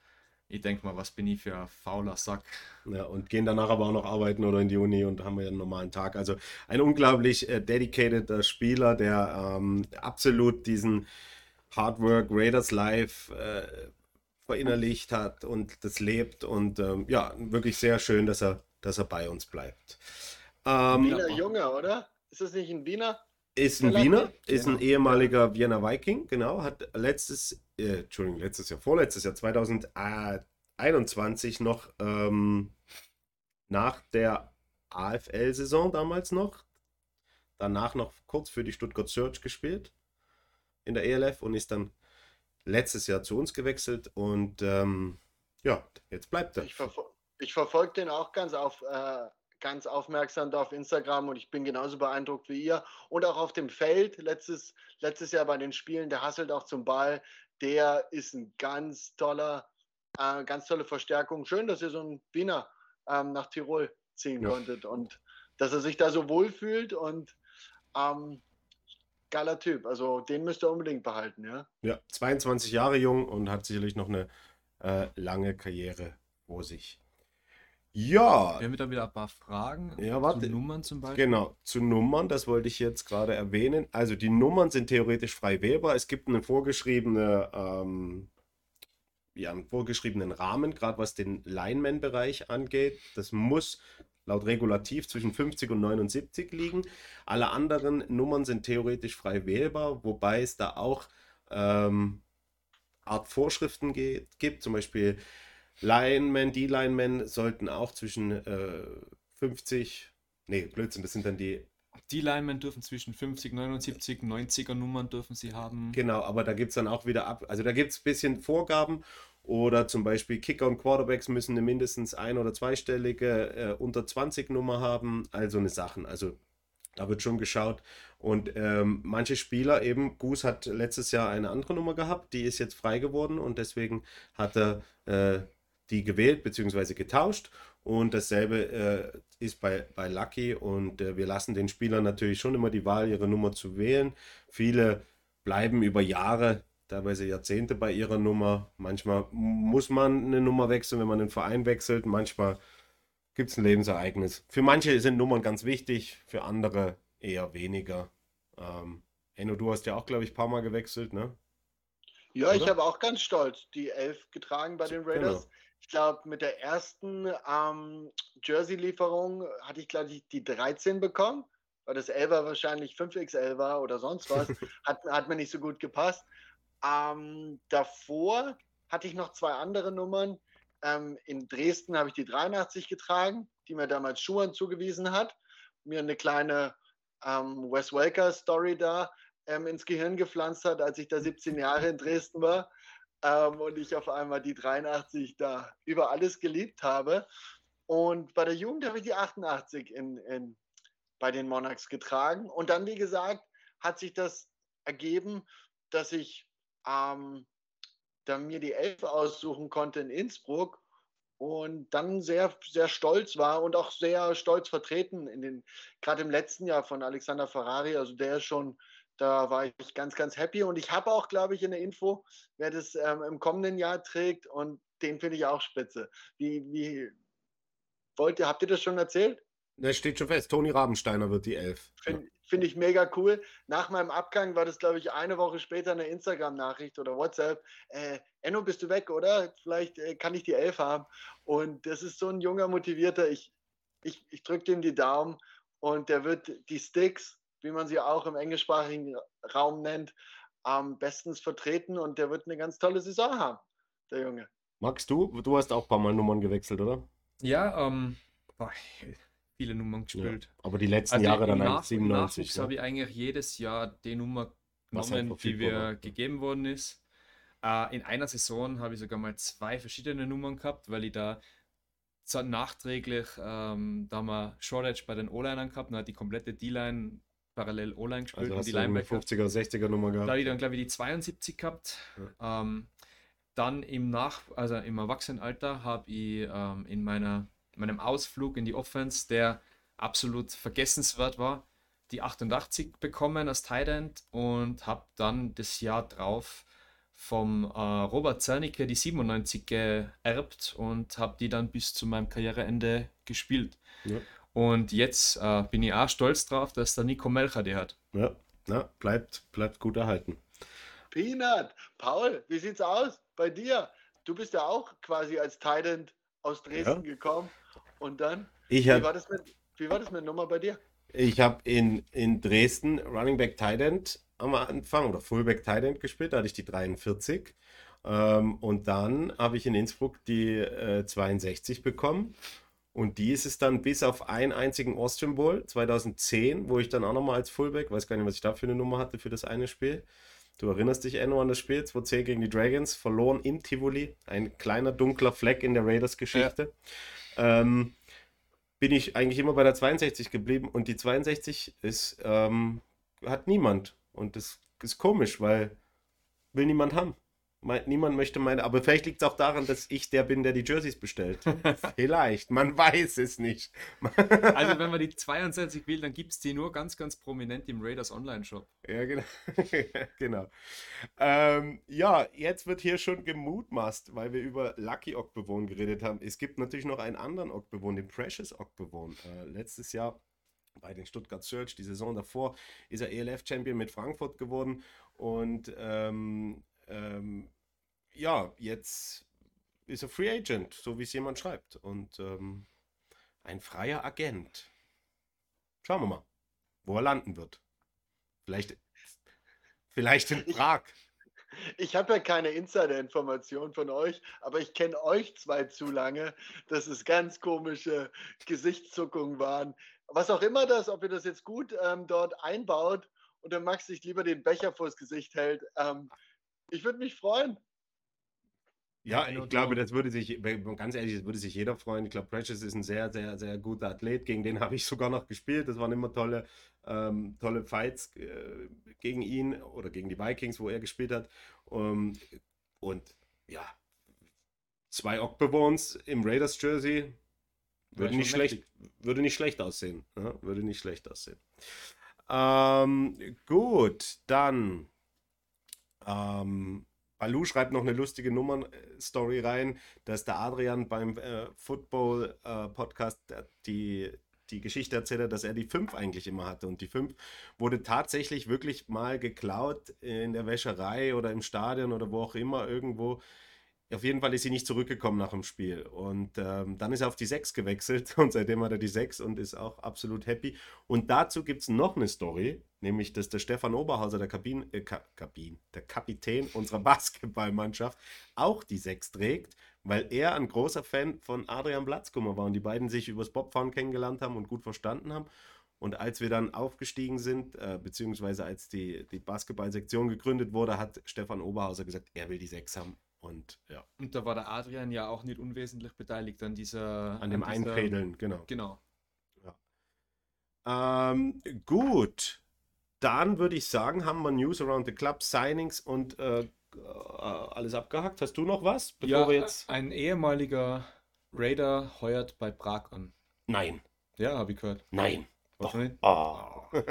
ich denke mal, was bin ich für ein fauler Sack. Ja, und gehen danach aber auch noch arbeiten oder in die Uni und haben wir einen normalen Tag. Also ein unglaublich äh, dedicated Spieler, der ähm, absolut diesen Hard Work Raiders Life äh, verinnerlicht hat und das lebt. Und ähm, ja, wirklich sehr schön, dass er, dass er bei uns bleibt. Ähm, Wiener Junge, oder? Ist das nicht ein Wiener? Ist ein Wiener, ist ein genau. ehemaliger Wiener Viking, genau, hat letztes, äh, Entschuldigung, letztes Jahr, vorletztes Jahr, 2021 noch ähm, nach der AFL-Saison damals noch, danach noch kurz für die Stuttgart Search gespielt in der ELF und ist dann letztes Jahr zu uns gewechselt und ähm, ja, jetzt bleibt er. Ich, verfol ich verfolge den auch ganz auf, äh, ganz aufmerksam da auf Instagram und ich bin genauso beeindruckt wie ihr. Und auch auf dem Feld, letztes, letztes Jahr bei den Spielen, der hasselt auch zum Ball. Der ist ein ganz toller, äh, ganz tolle Verstärkung. Schön, dass ihr so einen Wiener ähm, nach Tirol ziehen ja. konntet und dass er sich da so wohl fühlt und ähm, geiler Typ. Also den müsst ihr unbedingt behalten, ja. Ja, 22 Jahre jung und hat sicherlich noch eine äh, lange Karriere vor sich. Ja. Wir haben dann wieder ein paar Fragen ja, warte. zu Nummern zum Beispiel. Genau, zu Nummern, das wollte ich jetzt gerade erwähnen. Also die Nummern sind theoretisch frei wählbar. Es gibt eine vorgeschriebene, ähm, ja, einen vorgeschriebenen Rahmen, gerade was den Lineman-Bereich angeht. Das muss laut Regulativ zwischen 50 und 79 liegen. Alle anderen Nummern sind theoretisch frei wählbar, wobei es da auch ähm, Art Vorschriften gibt, zum Beispiel Linemen, die Linemen sollten auch zwischen äh, 50, nee, Blödsinn, das sind dann die. Die Linemen dürfen zwischen 50, 79, 90er Nummern dürfen sie haben. Genau, aber da gibt es dann auch wieder ab. Also da gibt es ein bisschen Vorgaben oder zum Beispiel Kicker und Quarterbacks müssen eine mindestens ein- oder zweistellige äh, unter 20 Nummer haben. Also eine Sachen. Also da wird schon geschaut. Und ähm, manche Spieler, eben, Goose hat letztes Jahr eine andere Nummer gehabt, die ist jetzt frei geworden und deswegen hat er äh, die gewählt bzw. getauscht. Und dasselbe äh, ist bei, bei Lucky. Und äh, wir lassen den Spielern natürlich schon immer die Wahl, ihre Nummer zu wählen. Viele bleiben über Jahre, teilweise Jahrzehnte bei ihrer Nummer. Manchmal muss man eine Nummer wechseln, wenn man den Verein wechselt. Manchmal gibt es ein Lebensereignis. Für manche sind Nummern ganz wichtig, für andere eher weniger. Ähm, Enno, du hast ja auch, glaube ich, ein paar Mal gewechselt, ne? Ja, Oder? ich habe auch ganz stolz die Elf getragen bei den Raiders. Genau ich glaube, mit der ersten ähm, Jersey-Lieferung hatte ich, glaube ich, die 13 bekommen, weil das 11 wahrscheinlich 5XL war oder sonst was. *laughs* hat, hat mir nicht so gut gepasst. Ähm, davor hatte ich noch zwei andere Nummern. Ähm, in Dresden habe ich die 83 getragen, die mir damals Schuhan zugewiesen hat. Mir eine kleine ähm, Wes Welker-Story da ähm, ins Gehirn gepflanzt hat, als ich da 17 Jahre in Dresden war ähm, und ich auf einmal die 83 da über alles geliebt habe. Und bei der Jugend habe ich die 88 in, in, bei den Monarchs getragen. Und dann, wie gesagt, hat sich das ergeben, dass ich ähm, dann mir die Elf aussuchen konnte in Innsbruck und dann sehr, sehr stolz war und auch sehr stolz vertreten in den, gerade im letzten Jahr von Alexander Ferrari. Also der ist schon, da war ich ganz, ganz happy. Und ich habe auch, glaube ich, in der Info, wer das ähm, im kommenden Jahr trägt und den finde ich auch spitze. Wie, wie wollt ihr, habt ihr das schon erzählt? Das steht schon fest. Toni Rabensteiner wird die Elf. Finde find ich mega cool. Nach meinem Abgang war das, glaube ich, eine Woche später eine Instagram-Nachricht oder WhatsApp. Äh, Enno, bist du weg, oder? Vielleicht äh, kann ich die Elf haben. Und das ist so ein junger, motivierter. Ich, ich, ich drücke ihm die Daumen und der wird die Sticks, wie man sie auch im englischsprachigen Raum nennt, am bestens vertreten und der wird eine ganz tolle Saison haben, der Junge. Magst du? Du hast auch ein paar Mal Nummern gewechselt, oder? Ja, ähm, viele Nummern gespielt. Ja, aber die letzten also Jahre dann nach, 97. Ja. habe ich eigentlich jedes Jahr die Nummer genommen, die mir war. gegeben worden ist. Äh, in einer Saison habe ich sogar mal zwei verschiedene Nummern gehabt, weil ich da nachträglich, ähm, da haben wir Shortage bei den O-Linern gehabt, und hat die komplette D-Line parallel O-Line gespielt. Also hast die du eine 50er, 60er Nummer gehabt? Da habe ich dann, glaube ich, die 72 gehabt. Ja. Ähm, dann im Nach, also im Erwachsenenalter habe ich ähm, in meiner meinem Ausflug in die Offense, der absolut vergessenswert war, die 88 bekommen als Tight End und habe dann das Jahr drauf vom äh, Robert Zernicke die 97 geerbt und habe die dann bis zu meinem Karriereende gespielt. Ja. Und jetzt äh, bin ich auch stolz drauf, dass der Nico Melcher die hat. Ja, ja bleibt, bleibt gut erhalten. Peanut, Paul, wie sieht's aus bei dir? Du bist ja auch quasi als Titan aus Dresden ja. gekommen. Und dann, ich hab, wie, war das mit, wie war das mit Nummer bei dir? Ich habe in, in Dresden Running Back Tight End am Anfang oder Fullback Tight End gespielt, da hatte ich die 43. Ähm, und dann habe ich in Innsbruck die äh, 62 bekommen. Und die ist es dann bis auf einen einzigen Austrian Bowl 2010, wo ich dann auch nochmal als Fullback, weiß gar nicht, was ich da für eine Nummer hatte für das eine Spiel. Du erinnerst dich, Enno, an das Spiel 2-10 gegen die Dragons, verloren in Tivoli. Ein kleiner dunkler Fleck in der Raiders-Geschichte. Ja. Ähm, bin ich eigentlich immer bei der 62 geblieben und die 62 ist, ähm, hat niemand. Und das ist komisch, weil will niemand haben niemand möchte meine, aber vielleicht liegt es auch daran, dass ich der bin, der die Jerseys bestellt. *laughs* vielleicht, man weiß es nicht. *laughs* also wenn man die 22 will, dann gibt es die nur ganz, ganz prominent im Raiders Online-Shop. Ja, genau. *laughs* genau. Ähm, ja, jetzt wird hier schon gemutmaßt, weil wir über Lucky Ockbewohn geredet haben. Es gibt natürlich noch einen anderen Ockbewohn, den Precious Ockbewohn. Äh, letztes Jahr bei den Stuttgart Search, die Saison davor, ist er ELF-Champion mit Frankfurt geworden und ähm, ähm, ja, jetzt ist er Free Agent, so wie es jemand schreibt. Und ähm, ein freier Agent. Schauen wir mal, wo er landen wird. Vielleicht, vielleicht in Prag. Ich, habe ja keine Insider-Information von euch, aber ich kenne euch zwei zu lange, dass es ganz komische Gesichtszuckungen waren. Was auch immer das, ob ihr das jetzt gut ähm, dort einbaut und der Max sich lieber den Becher vors Gesicht hält. Ähm, ich würde mich freuen. Ja, ich glaube, das würde sich, ganz ehrlich, das würde sich jeder freuen. Ich glaube, Precious ist ein sehr, sehr, sehr guter Athlet. Gegen den habe ich sogar noch gespielt. Das waren immer tolle, ähm, tolle Fights äh, gegen ihn oder gegen die Vikings, wo er gespielt hat. Um, und ja, zwei Ockbewons im Raiders Jersey würde nicht, schlecht, würde nicht schlecht aussehen. Ja, würde nicht schlecht aussehen. Ähm, gut, dann ähm, Balu schreibt noch eine lustige Nummern-Story rein, dass der Adrian beim äh, Football-Podcast äh, die, die Geschichte erzählt hat, dass er die 5 eigentlich immer hatte. Und die 5 wurde tatsächlich wirklich mal geklaut in der Wäscherei oder im Stadion oder wo auch immer irgendwo auf jeden Fall ist sie nicht zurückgekommen nach dem Spiel. Und ähm, dann ist er auf die 6 gewechselt *laughs* und seitdem hat er die 6 und ist auch absolut happy. Und dazu gibt es noch eine Story, nämlich dass der Stefan Oberhauser, der Kabin, äh, Ka Kabin, der Kapitän unserer *laughs* Basketballmannschaft, auch die 6 trägt, weil er ein großer Fan von Adrian Platzkummer war und die beiden sich übers Bobfahren kennengelernt haben und gut verstanden haben. Und als wir dann aufgestiegen sind, äh, beziehungsweise als die, die Basketballsektion gegründet wurde, hat Stefan Oberhauser gesagt, er will die 6 haben. Und ja. Und da war der Adrian ja auch nicht unwesentlich beteiligt an dieser. An dem an dieser, Einfädeln, genau. Genau. Ja. Ähm, gut. Dann würde ich sagen, haben wir News around the Club, Signings und äh, äh, alles abgehakt. Hast du noch was? ja, ein ehemaliger Raider heuert bei Prag an. Nein. Ja, habe ich gehört. Nein. Doch. Oh. *laughs*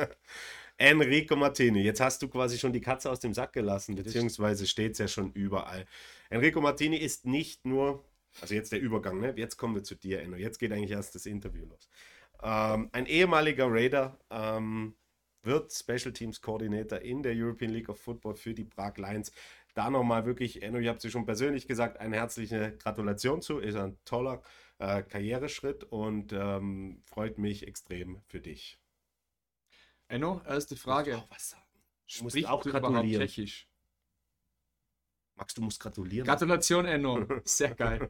Enrico Martini, jetzt hast du quasi schon die Katze aus dem Sack gelassen, beziehungsweise steht es ja schon überall. Enrico Martini ist nicht nur, also jetzt der Übergang, ne? jetzt kommen wir zu dir, Enno. Jetzt geht eigentlich erst das Interview los. Ähm, ein ehemaliger Raider ähm, wird Special Teams Coordinator in der European League of Football für die Prag Lions. Da nochmal wirklich, Enno, ich habe es schon persönlich gesagt, eine herzliche Gratulation zu. Ist ein toller äh, Karriereschritt und ähm, freut mich extrem für dich. Enno, erste Frage. Auch was sagen. Du musst auch gratulieren. Tschechisch? Max, du musst gratulieren. Gratulation, Enno. *laughs* Sehr geil.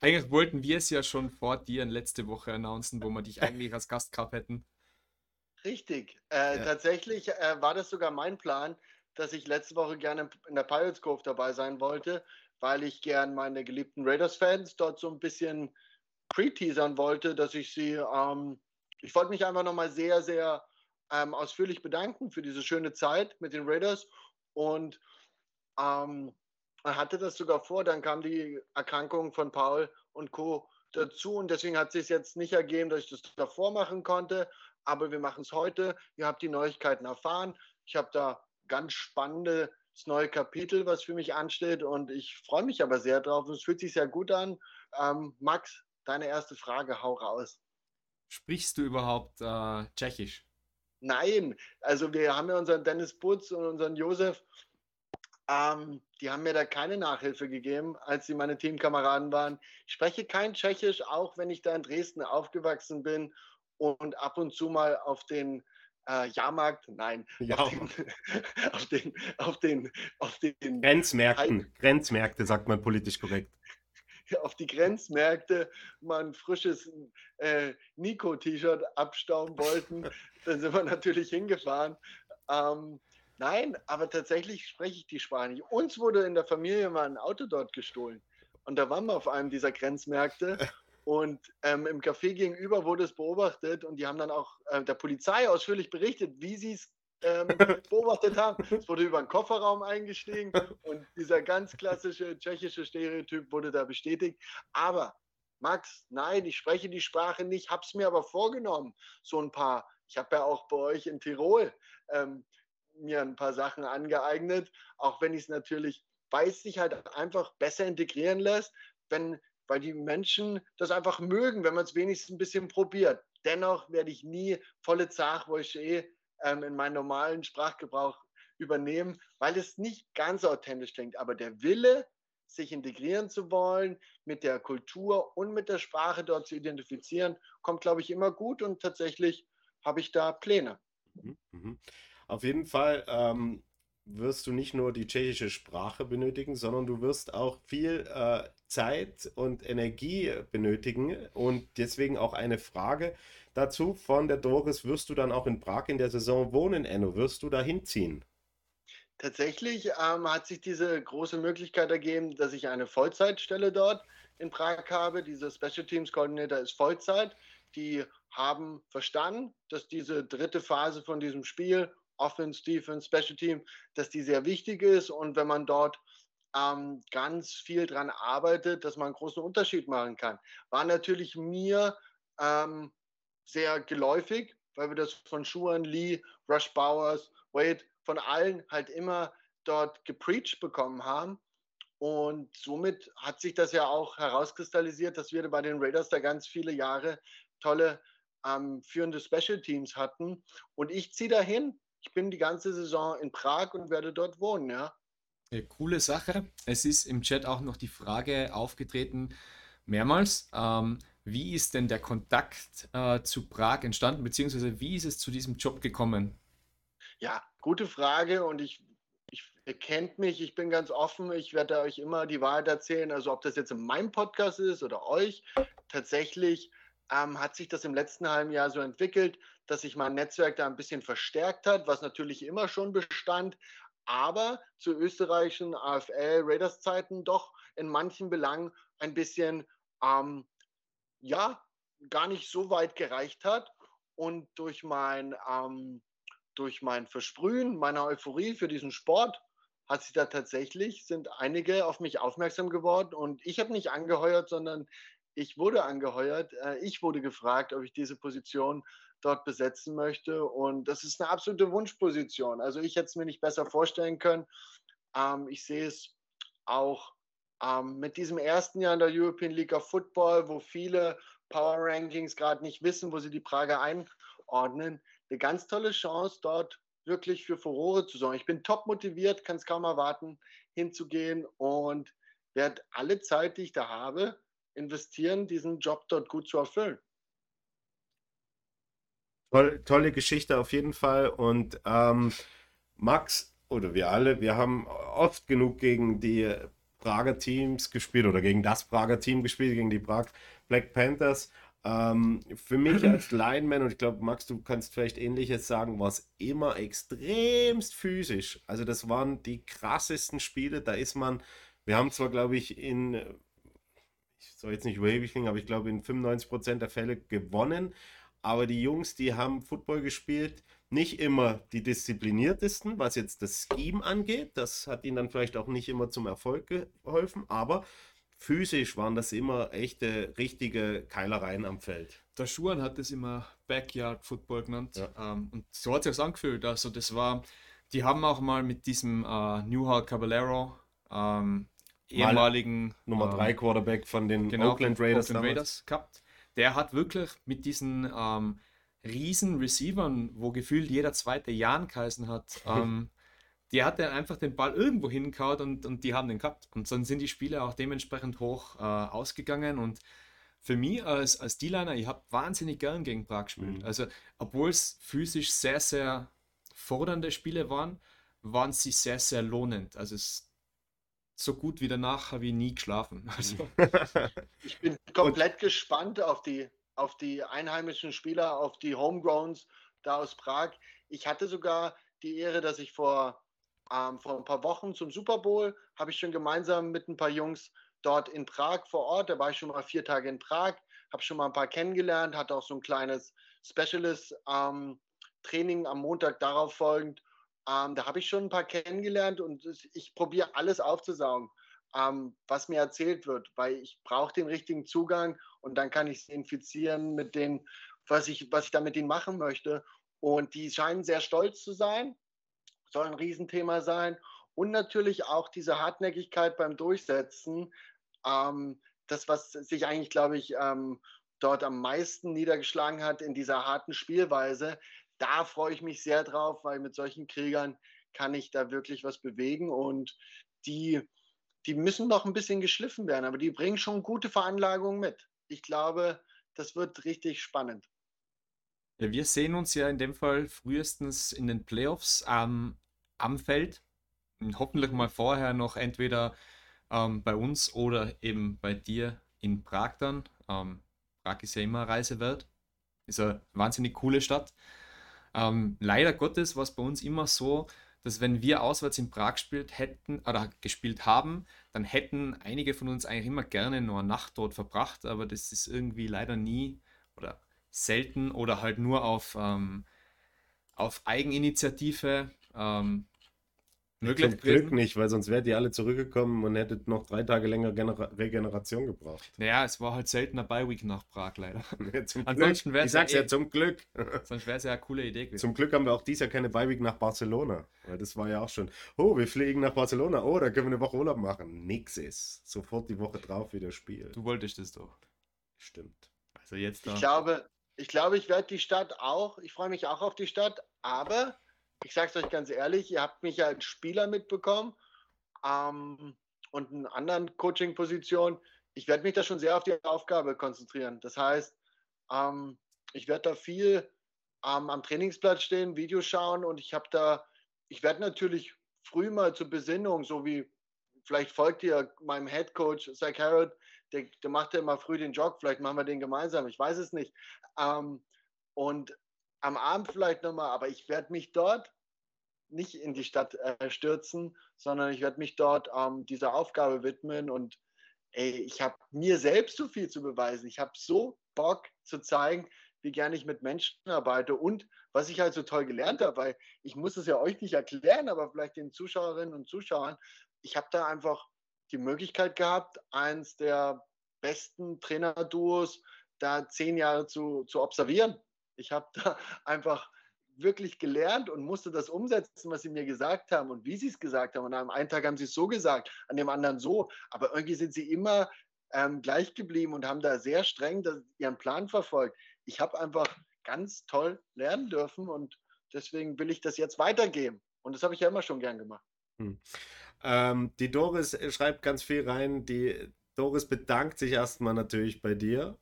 eigentlich wollten wir es ja schon vor dir letzte Woche announcen, wo wir dich eigentlich als Gast gehabt hätten. Richtig. Äh, ja. Tatsächlich äh, war das sogar mein Plan, dass ich letzte Woche gerne in der Pirates Cove dabei sein wollte, weil ich gern meine geliebten Raiders-Fans dort so ein bisschen pre-teasern wollte, dass ich sie, ähm, ich wollte mich einfach nochmal sehr, sehr ähm, ausführlich bedanken für diese schöne Zeit mit den Raiders und ähm, man hatte das sogar vor, dann kam die Erkrankung von Paul und Co. dazu und deswegen hat es sich jetzt nicht ergeben, dass ich das davor machen konnte, aber wir machen es heute. Ihr habt die Neuigkeiten erfahren. Ich habe da ganz spannendes neue Kapitel, was für mich ansteht und ich freue mich aber sehr drauf. Es fühlt sich sehr gut an. Ähm, Max, deine erste Frage, hau raus. Sprichst du überhaupt äh, Tschechisch? Nein, also wir haben ja unseren Dennis Butz und unseren Josef, ähm, die haben mir da keine Nachhilfe gegeben, als sie meine Teamkameraden waren. Ich spreche kein Tschechisch, auch wenn ich da in Dresden aufgewachsen bin und ab und zu mal auf den äh, Jahrmarkt, nein, ja. auf, den, *laughs* auf, den, auf, den, auf den Grenzmärkten, Heim Grenzmärkte sagt man politisch korrekt. *laughs* Auf die Grenzmärkte mal ein frisches äh, Nico-T-Shirt abstauben wollten, *laughs* dann sind wir natürlich hingefahren. Ähm, nein, aber tatsächlich spreche ich die Spanisch. Uns wurde in der Familie mal ein Auto dort gestohlen. Und da waren wir auf einem dieser Grenzmärkte *laughs* Und ähm, im Café gegenüber wurde es beobachtet und die haben dann auch äh, der Polizei ausführlich berichtet, wie sie es ähm, *laughs* beobachtet haben. Es wurde über einen Kofferraum eingestiegen und dieser ganz klassische tschechische Stereotyp wurde da bestätigt. Aber Max, nein, ich spreche die Sprache nicht, habe es mir aber vorgenommen. So ein paar, ich habe ja auch bei euch in Tirol ähm, mir ein paar Sachen angeeignet, auch wenn ich es natürlich weiß, sich halt einfach besser integrieren lässt, wenn weil die Menschen das einfach mögen, wenn man es wenigstens ein bisschen probiert. Dennoch werde ich nie volle Zachwolsche ähm, in meinen normalen Sprachgebrauch übernehmen, weil es nicht ganz authentisch klingt. Aber der Wille, sich integrieren zu wollen, mit der Kultur und mit der Sprache dort zu identifizieren, kommt, glaube ich, immer gut und tatsächlich habe ich da Pläne. Mhm, mhm. Auf jeden Fall ähm, wirst du nicht nur die tschechische Sprache benötigen, sondern du wirst auch viel äh, Zeit und Energie benötigen. Und deswegen auch eine Frage dazu von der Doris: Wirst du dann auch in Prag in der Saison wohnen, Enno? Wirst du da hinziehen? Tatsächlich ähm, hat sich diese große Möglichkeit ergeben, dass ich eine Vollzeitstelle dort in Prag habe. Dieser Special Teams Coordinator ist Vollzeit. Die haben verstanden, dass diese dritte Phase von diesem Spiel Offense, Defense, Special Team, dass die sehr wichtig ist und wenn man dort ähm, ganz viel dran arbeitet, dass man einen großen Unterschied machen kann. War natürlich mir ähm, sehr geläufig, weil wir das von Schuhan, Lee, Rush Bowers, Wade, von allen halt immer dort gepreacht bekommen haben. Und somit hat sich das ja auch herauskristallisiert, dass wir bei den Raiders da ganz viele Jahre tolle ähm, führende Special Teams hatten. Und ich ziehe dahin, ich bin die ganze Saison in Prag und werde dort wohnen, ja. ja. Coole Sache. Es ist im Chat auch noch die Frage aufgetreten, mehrmals, ähm, wie ist denn der Kontakt äh, zu Prag entstanden, beziehungsweise wie ist es zu diesem Job gekommen? Ja, gute Frage und ich, ich ihr kennt mich, ich bin ganz offen, ich werde euch immer die Wahrheit erzählen, also ob das jetzt in meinem Podcast ist oder euch, tatsächlich ähm, hat sich das im letzten halben Jahr so entwickelt, dass sich mein Netzwerk da ein bisschen verstärkt hat, was natürlich immer schon bestand, aber zu österreichischen AFL Raiders Zeiten doch in manchen Belangen ein bisschen ähm, ja gar nicht so weit gereicht hat und durch mein ähm, durch mein Versprühen meiner Euphorie für diesen Sport hat sich da tatsächlich, sind einige auf mich aufmerksam geworden und ich habe nicht angeheuert, sondern ich wurde angeheuert. Äh, ich wurde gefragt, ob ich diese Position dort besetzen möchte und das ist eine absolute Wunschposition. Also ich hätte es mir nicht besser vorstellen können. Ähm, ich sehe es auch ähm, mit diesem ersten Jahr in der European League of Football, wo viele Power Rankings gerade nicht wissen, wo sie die Frage einordnen, eine ganz tolle Chance, dort wirklich für Furore zu sorgen. Ich bin top motiviert, kann es kaum erwarten, hinzugehen und werde alle Zeit, die ich da habe, investieren, diesen Job dort gut zu erfüllen. Toll, tolle Geschichte auf jeden Fall. Und ähm, Max oder wir alle, wir haben oft genug gegen die Prager Teams gespielt oder gegen das Prager Team gespielt, gegen die Prag Black Panthers. Ähm, für mich *laughs* als Lineman, und ich glaube, Max, du kannst vielleicht ähnliches sagen, war es immer extremst physisch. Also das waren die krassesten Spiele. Da ist man, wir haben zwar, glaube ich, in, ich soll jetzt nicht überheblich klingen, aber ich glaube, in 95% der Fälle gewonnen. Aber die Jungs, die haben Football gespielt, nicht immer die diszipliniertesten, was jetzt das Scheme angeht. Das hat ihnen dann vielleicht auch nicht immer zum Erfolg geholfen, aber physisch waren das immer echte, richtige Keilereien am Feld. Der Schuhan hat das immer Backyard Football genannt. Ja. Ähm, und so hat es sich angefühlt. Also das war, die haben auch mal mit diesem äh, Newhall Caballero, ähm, ehemaligen Nummer 3 ähm, Quarterback von den genau, Oakland Raiders, Oakland Raiders gehabt. Der hat wirklich mit diesen ähm, riesen Receivern, wo gefühlt jeder zweite Jan geheißen hat, *laughs* ähm, die hat er einfach den Ball irgendwo hingehauen und, und die haben den gehabt. Und dann sind die Spiele auch dementsprechend hoch äh, ausgegangen. Und für mich als, als D-Liner, ich habe wahnsinnig gern gegen Prag gespielt. Mhm. Also, obwohl es physisch sehr, sehr fordernde Spiele waren, waren sie sehr, sehr lohnend. Also, es so gut wie danach habe ich nie geschlafen. *laughs* Also. *laughs* ich bin *laughs* komplett und, gespannt auf die, auf die einheimischen Spieler, auf die Homegrowns da aus Prag. Ich hatte sogar die Ehre, dass ich vor ähm, vor ein paar Wochen zum Super Bowl habe ich schon gemeinsam mit ein paar Jungs dort in Prag vor Ort, da war ich schon mal vier Tage in Prag, habe schon mal ein paar kennengelernt, hatte auch so ein kleines Specialist-Training ähm, am Montag darauf folgend. Ähm, da habe ich schon ein paar kennengelernt und ich probiere alles aufzusaugen, ähm, was mir erzählt wird, weil ich brauche den richtigen Zugang und dann kann ich es infizieren mit dem, was ich, was ich da mit ihnen machen möchte. Und die scheinen sehr stolz zu sein soll ein Riesenthema sein. Und natürlich auch diese Hartnäckigkeit beim Durchsetzen. Ähm, das, was sich eigentlich, glaube ich, ähm, dort am meisten niedergeschlagen hat in dieser harten Spielweise. Da freue ich mich sehr drauf, weil mit solchen Kriegern kann ich da wirklich was bewegen und die, die müssen noch ein bisschen geschliffen werden, aber die bringen schon gute Veranlagungen mit. Ich glaube, das wird richtig spannend. Wir sehen uns ja in dem Fall frühestens in den Playoffs ähm, am Feld. Hoffentlich mal vorher noch entweder ähm, bei uns oder eben bei dir in Prag dann. Ähm, Prag ist ja immer Reise wert. Ist eine wahnsinnig coole Stadt. Ähm, leider Gottes war es bei uns immer so, dass wenn wir auswärts in Prag gespielt hätten oder gespielt haben, dann hätten einige von uns eigentlich immer gerne nur eine Nacht dort verbracht, aber das ist irgendwie leider nie oder selten oder halt nur auf, ähm, auf Eigeninitiative. Ähm, möglich Zum Glück nicht, weil sonst wärt ihr alle zurückgekommen und hättet noch drei Tage länger Genera Regeneration gebraucht. Naja, es war halt seltener Bye-Week nach Prag leider. *laughs* Ja, zum Ansonsten Glück. Ich sag's ja, eh, zum Glück. *laughs* Sonst wäre es ja eine coole Idee gewesen. Zum Glück haben wir auch dieses Jahr keine Bye-Week nach Barcelona. Weil das war ja auch schon, oh, wir fliegen nach Barcelona, oh, da können wir eine Woche Urlaub machen. Nix ist. Sofort die Woche drauf wieder Spiel. Du wolltest das doch. Stimmt. Also jetzt da. Ich glaube, ich glaube, ich werde die Stadt auch, ich freue mich auch auf die Stadt, aber ich sage es euch ganz ehrlich, ihr habt mich als Spieler mitbekommen ähm, und in anderen Coaching-Positionen. Ich werde mich da schon sehr auf die Aufgabe konzentrieren. Das heißt, ähm, ich werde da viel ähm, am Trainingsplatz stehen, Videos schauen und ich habe da, ich werde natürlich früh mal zur Besinnung, so wie vielleicht folgt ihr meinem Head Coach Zach Harrod, der, der macht ja immer früh den Jog, vielleicht machen wir den gemeinsam, ich weiß es nicht. Ähm, und am Abend vielleicht nochmal, aber ich werde mich dort nicht in die Stadt äh, stürzen, sondern ich werde mich dort ähm, dieser Aufgabe widmen und ey, ich habe mir selbst so viel zu beweisen. Ich habe so Bock zu zeigen, wie gerne ich mit Menschen arbeite und was ich halt so toll gelernt habe, weil ich muss es ja euch nicht erklären, aber vielleicht den Zuschauerinnen und Zuschauern, ich habe da einfach die Möglichkeit gehabt, eins der besten Trainerduos da zehn Jahre zu, zu observieren. Ich habe da *laughs* einfach wirklich gelernt und musste das umsetzen, was sie mir gesagt haben und wie sie es gesagt haben. Und am einen Tag haben sie es so gesagt, an dem anderen so. Aber irgendwie sind sie immer ähm, gleich geblieben und haben da sehr streng das, ihren Plan verfolgt. Ich habe einfach ganz toll lernen dürfen und deswegen will ich das jetzt weitergeben. Und das habe ich ja immer schon gern gemacht. Hm. Ähm, die Doris schreibt ganz viel rein. Die Doris bedankt sich erstmal natürlich bei dir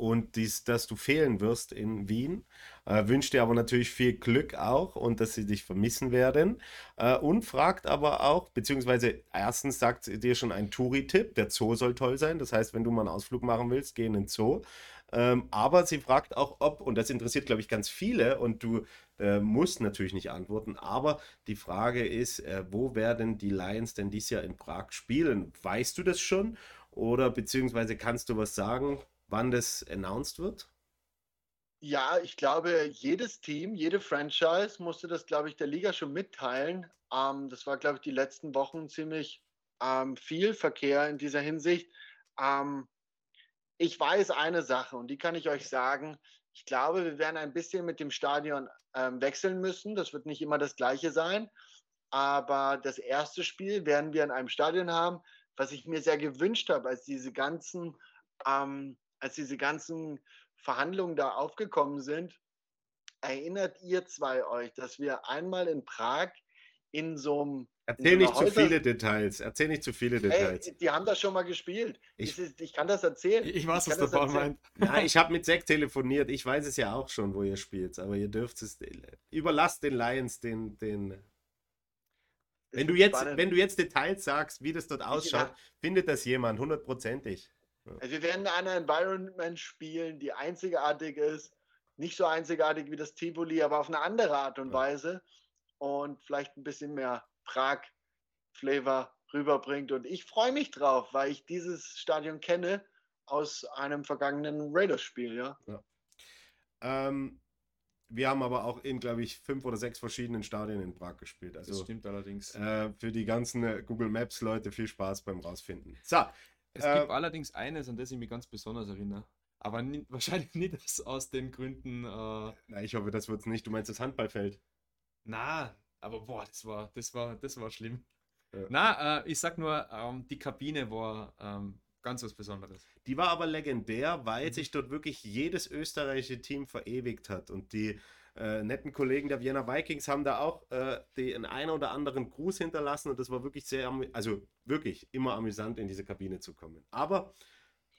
und dies, dass du fehlen wirst in Wien. Äh, wünscht dir aber natürlich viel Glück auch und dass sie dich vermissen werden. Äh, und fragt aber auch, beziehungsweise erstens sagt sie dir schon ein Touri-Tipp, der Zoo soll toll sein. Das heißt, wenn du mal einen Ausflug machen willst, geh in den Zoo. Ähm, aber sie fragt auch, ob, und das interessiert, glaube ich, ganz viele, und du äh, musst natürlich nicht antworten, aber die Frage ist, äh, wo werden die Lions denn dieses Jahr in Prag spielen? Weißt du das schon? Oder beziehungsweise kannst du was sagen, wann das announced wird? Ja, ich glaube, jedes Team, jede Franchise musste das, glaube ich, der Liga schon mitteilen. Ähm, das war, glaube ich, die letzten Wochen ziemlich ähm, viel Verkehr in dieser Hinsicht. Ähm, ich weiß eine Sache und die kann ich euch sagen. Ich glaube, wir werden ein bisschen mit dem Stadion ähm, wechseln müssen. Das wird nicht immer das gleiche sein. Aber das erste Spiel werden wir in einem Stadion haben, was ich mir sehr gewünscht habe, als diese ganzen, ähm, als diese ganzen Verhandlungen da aufgekommen sind. Erinnert ihr zwei euch, dass wir einmal in Prag in so einem Erzähl nicht zu viele Details. Erzähl nicht zu viele Details. Ey, die haben das schon mal gespielt. Ich, ich, ich kann das erzählen. Ich weiß, was der Paul meint. Ja, ich habe mit Zack telefoniert. Ich weiß es ja auch schon, wo ihr spielt. Aber ihr dürft es. Überlasst den Lions den, den wenn du, jetzt, wenn du jetzt Details sagst, wie das dort ausschaut, findet das jemand hundertprozentig. Also wir werden in einer Environment spielen, die einzigartig ist. Nicht so einzigartig wie das Tivoli, aber auf eine andere Art und ja. Weise. Und vielleicht ein bisschen mehr Prag-Flavor rüberbringt. Und ich freue mich drauf, weil ich dieses Stadion kenne aus einem vergangenen Raiders-Spiel. Ja. ja. Ähm, wir haben aber auch in, glaube ich, fünf oder sechs verschiedenen Stadien in Prag gespielt. Also, das stimmt allerdings. Äh, für die ganzen Google Maps-Leute viel Spaß beim Rausfinden. So. Es äh, gibt allerdings eines, an das ich mich ganz besonders erinnere. Aber nie, *laughs* wahrscheinlich nicht aus den Gründen. Äh, Na, ich hoffe, das wird es nicht. Du meinst das Handballfeld? Na, aber boah, das war, das war, das war schlimm. Ja. Na, äh, ich sag nur, ähm, die Kabine war ähm, ganz was Besonderes. Die war aber legendär, weil mhm. sich dort wirklich jedes österreichische Team verewigt hat. Und die äh, netten Kollegen der Vienna Vikings haben da auch äh, den einen oder anderen Gruß hinterlassen. Und das war wirklich sehr, also wirklich immer amüsant, in diese Kabine zu kommen. Aber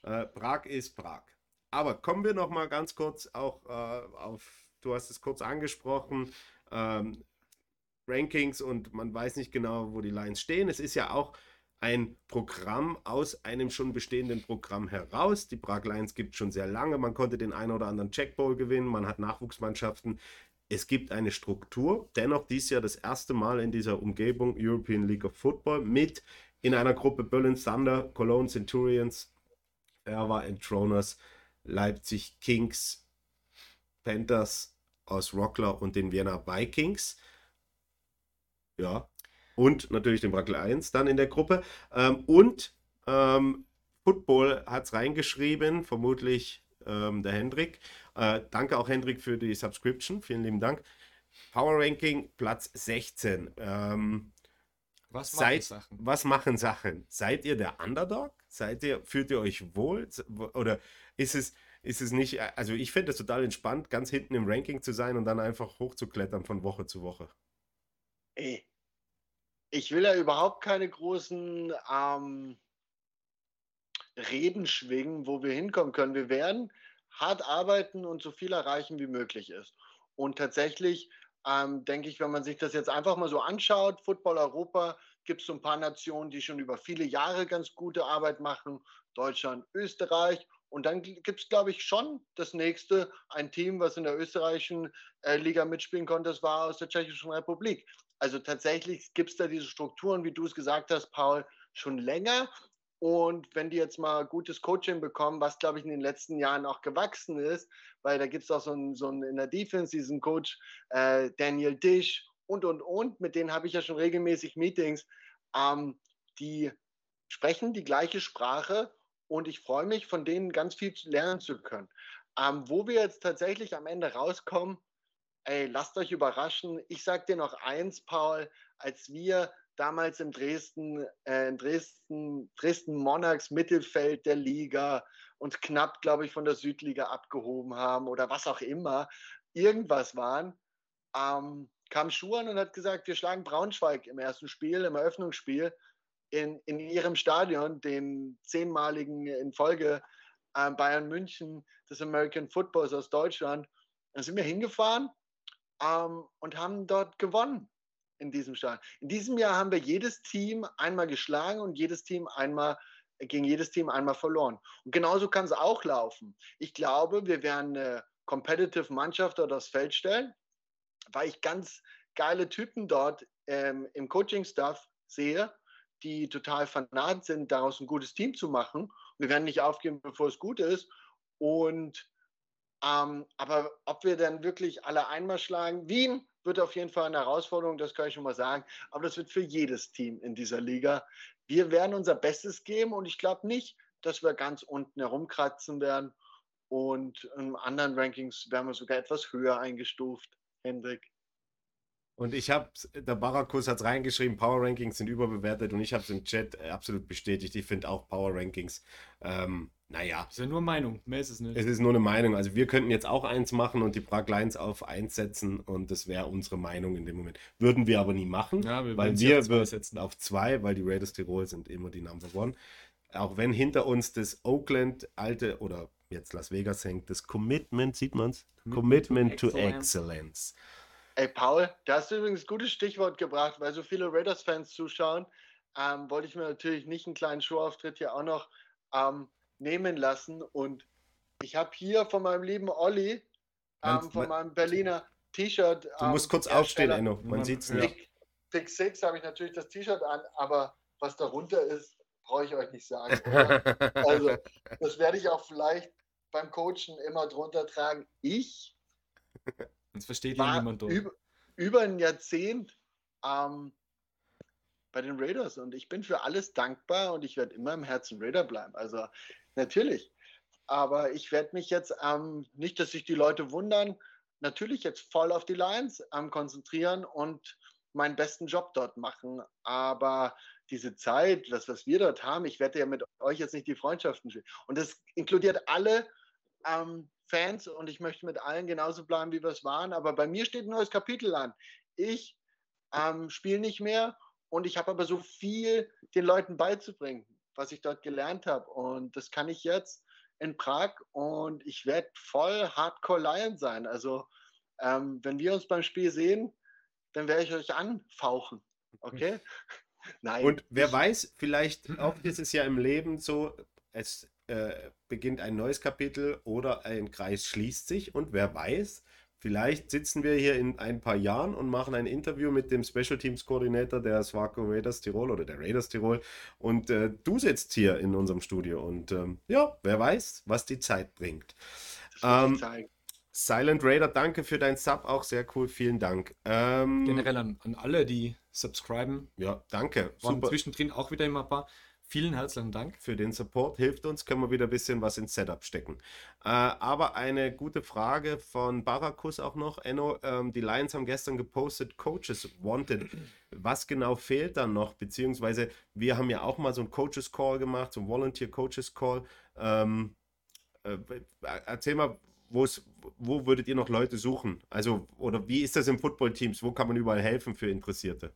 äh, Prag ist Prag. Aber kommen wir noch mal ganz kurz auch äh, auf, du hast es kurz angesprochen, ähm, Rankings und man weiß nicht genau, wo die Lions stehen. Es ist ja auch ein Programm aus einem schon bestehenden Programm heraus. Die Prag Lions gibt es schon sehr lange. Man konnte den einen oder anderen Check Bowl gewinnen. Man hat Nachwuchsmannschaften. Es gibt eine Struktur. Dennoch dies Jahr das erste Mal in dieser Umgebung European League of Football mit in einer Gruppe Berlin Thunder, Cologne Centurions, Erwa Entroners, Leipzig Kings, Panthers aus Rockler und den Vienna Vikings. Ja, und natürlich den Brackel 1 dann in der Gruppe. Ähm, und ähm, Football hat es reingeschrieben, vermutlich ähm, der Hendrik. Äh, danke auch Hendrik für die Subscription, vielen lieben Dank. Power Ranking Platz 16. Ähm, was machen seid, Sachen? Was machen Sachen? Seid ihr der Underdog? Seid ihr, fühlt ihr euch wohl? Oder ist es, ist es nicht, also ich finde es total entspannt, ganz hinten im Ranking zu sein und dann einfach hochzuklettern von Woche zu Woche. Ey, ich will ja überhaupt keine großen ähm, Reden schwingen, wo wir hinkommen können. Wir werden hart arbeiten und so viel erreichen, wie möglich ist. Und tatsächlich ähm, denke ich, wenn man sich das jetzt einfach mal so anschaut, Football Europa, gibt es so ein paar Nationen, die schon über viele Jahre ganz gute Arbeit machen. Deutschland, Österreich. Und dann gibt es, glaube ich, schon das nächste, ein Team, was in der österreichischen äh, Liga mitspielen konnte, das war aus der Tschechischen Republik. Also tatsächlich gibt es da diese Strukturen, wie du es gesagt hast, Paul, schon länger. Und wenn die jetzt mal gutes Coaching bekommen, was glaube ich in den letzten Jahren auch gewachsen ist, weil da gibt es auch so einen, so einen in der Defense, diesen Coach äh, Daniel Dish und und und, mit denen habe ich ja schon regelmäßig Meetings, ähm, die sprechen die gleiche Sprache und ich freue mich, von denen ganz viel lernen zu können. Ähm, wo wir jetzt tatsächlich am Ende rauskommen, ey, lasst euch überraschen. Ich sage dir noch eins, Paul, als wir damals in Dresden, äh, in Dresden, Dresden Monarchs Mittelfeld der Liga und knapp, glaube ich, von der Südliga abgehoben haben oder was auch immer, irgendwas waren, ähm, kam Schuhan und hat gesagt, wir schlagen Braunschweig im ersten Spiel, im Eröffnungsspiel in, in ihrem Stadion, den zehnmaligen in Folge äh, Bayern München des American Footballs aus Deutschland. Dann sind wir hingefahren ähm, und haben dort gewonnen in diesem Stadion. In diesem Jahr haben wir jedes Team einmal geschlagen und jedes Team einmal gegen jedes Team einmal verloren. Und genauso kann es auch laufen. Ich glaube, wir werden eine competitive Mannschaft dort aufs Feld stellen, weil ich ganz geile Typen dort ähm, im Coaching-Staff sehe, die total fanat sind, daraus ein gutes Team zu machen. Wir werden nicht aufgeben, bevor es gut ist. Und ähm, aber ob wir dann wirklich alle einmal schlagen, Wien wird auf jeden Fall eine Herausforderung, das kann ich schon mal sagen. Aber das wird für jedes Team in dieser Liga. Wir werden unser Bestes geben und ich glaube nicht, dass wir ganz unten herumkratzen werden. Und in anderen Rankings werden wir sogar etwas höher eingestuft, Hendrik. Und ich habe, der Barakus hat es reingeschrieben, Power Rankings sind überbewertet und ich habe es im Chat absolut bestätigt. Ich finde auch Power Rankings, ähm, naja. Ist ja nur Meinung, mehr ist es nicht. Es ist nur eine Meinung. Also wir könnten jetzt auch eins machen und die Prag Lines auf eins setzen und das wäre unsere Meinung in dem Moment. Würden wir aber nie machen, ja, wir weil wir würden setzen auf zwei, weil die Raiders Tirol sind immer die Number One. Auch wenn hinter uns das Oakland alte oder jetzt Las Vegas hängt, das Commitment, sieht man es? Commitment, Commitment to, Excellence. excellence. Ey, Paul, da hast du übrigens ein gutes Stichwort gebracht, weil so viele Raiders-Fans zuschauen. Ähm, wollte ich mir natürlich nicht einen kleinen Showauftritt hier auch noch ähm, nehmen lassen. Und ich habe hier von meinem lieben Olli, ähm, von meinem Berliner T-Shirt. Du musst ähm, kurz aufstehen, Enno. Man sieht es nicht. Big Six habe ich natürlich das T-Shirt an, aber was darunter ist, brauche ich euch nicht sagen. *laughs* also, das werde ich auch vielleicht beim Coachen immer drunter tragen. Ich Sonst versteht ihn niemand durch. Über, über ein Jahrzehnt ähm, bei den Raiders und ich bin für alles dankbar und ich werde immer im Herzen Raider bleiben. Also natürlich. Aber ich werde mich jetzt ähm, nicht, dass sich die Leute wundern, natürlich jetzt voll auf die Lions ähm, konzentrieren und meinen besten Job dort machen. Aber diese Zeit, das, was wir dort haben, ich werde ja mit euch jetzt nicht die Freundschaften spielen. Und das inkludiert alle ähm, Fans und ich möchte mit allen genauso bleiben, wie wir es waren. Aber bei mir steht ein neues Kapitel an. Ich ähm, spiele nicht mehr und ich habe aber so viel den Leuten beizubringen, was ich dort gelernt habe. Und das kann ich jetzt in Prag und ich werde voll Hardcore Lion sein. Also ähm, wenn wir uns beim Spiel sehen, dann werde ich euch anfauchen. Okay? *laughs* Nein. Und wer weiß, vielleicht auch ist es ja im Leben so, es äh, beginnt ein neues Kapitel oder ein Kreis schließt sich und wer weiß, vielleicht sitzen wir hier in ein paar Jahren und machen ein Interview mit dem Special Teams Koordinator der Swaco Raiders Tirol oder der Raiders Tirol und äh, du sitzt hier in unserem Studio und ähm, ja, wer weiß, was die Zeit bringt. Ähm, Silent Raider, danke für dein Sub, auch sehr cool, vielen Dank. Ähm, Generell an, an alle, die subscriben. Ja, danke. Waren Super. zwischendrin auch wieder immer ein paar. Vielen herzlichen Dank. Für den Support hilft uns, können wir wieder ein bisschen was ins Setup stecken. Äh, aber eine gute Frage von Barakus auch noch. Enno, ähm, die Lions haben gestern gepostet, Coaches wanted. Was genau fehlt dann noch? Beziehungsweise wir haben ja auch mal so ein Coaches Call gemacht, so ein Volunteer Coaches Call. Ähm, äh, erzähl mal, wo würdet ihr noch Leute suchen? Also, oder wie ist das im Football-Teams? Wo kann man überall helfen für Interessierte?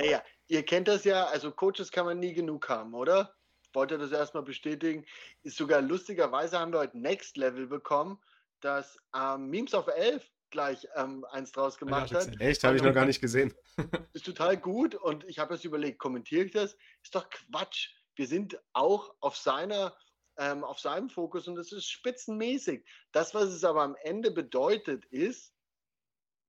Ja, ja ihr kennt das ja, also Coaches kann man nie genug haben, oder? Wollte das erstmal bestätigen. Ist sogar lustigerweise haben wir heute Next Level bekommen, dass ähm, Memes auf 11 gleich ähm, eins draus gemacht ja, hat. Echt? Habe ich noch gar nicht gesehen. *laughs* ist total gut und ich habe jetzt überlegt, kommentiere ich das? Ist doch Quatsch. Wir sind auch auf seiner ähm, auf seinem Fokus und das ist spitzenmäßig. Das, was es aber am Ende bedeutet, ist,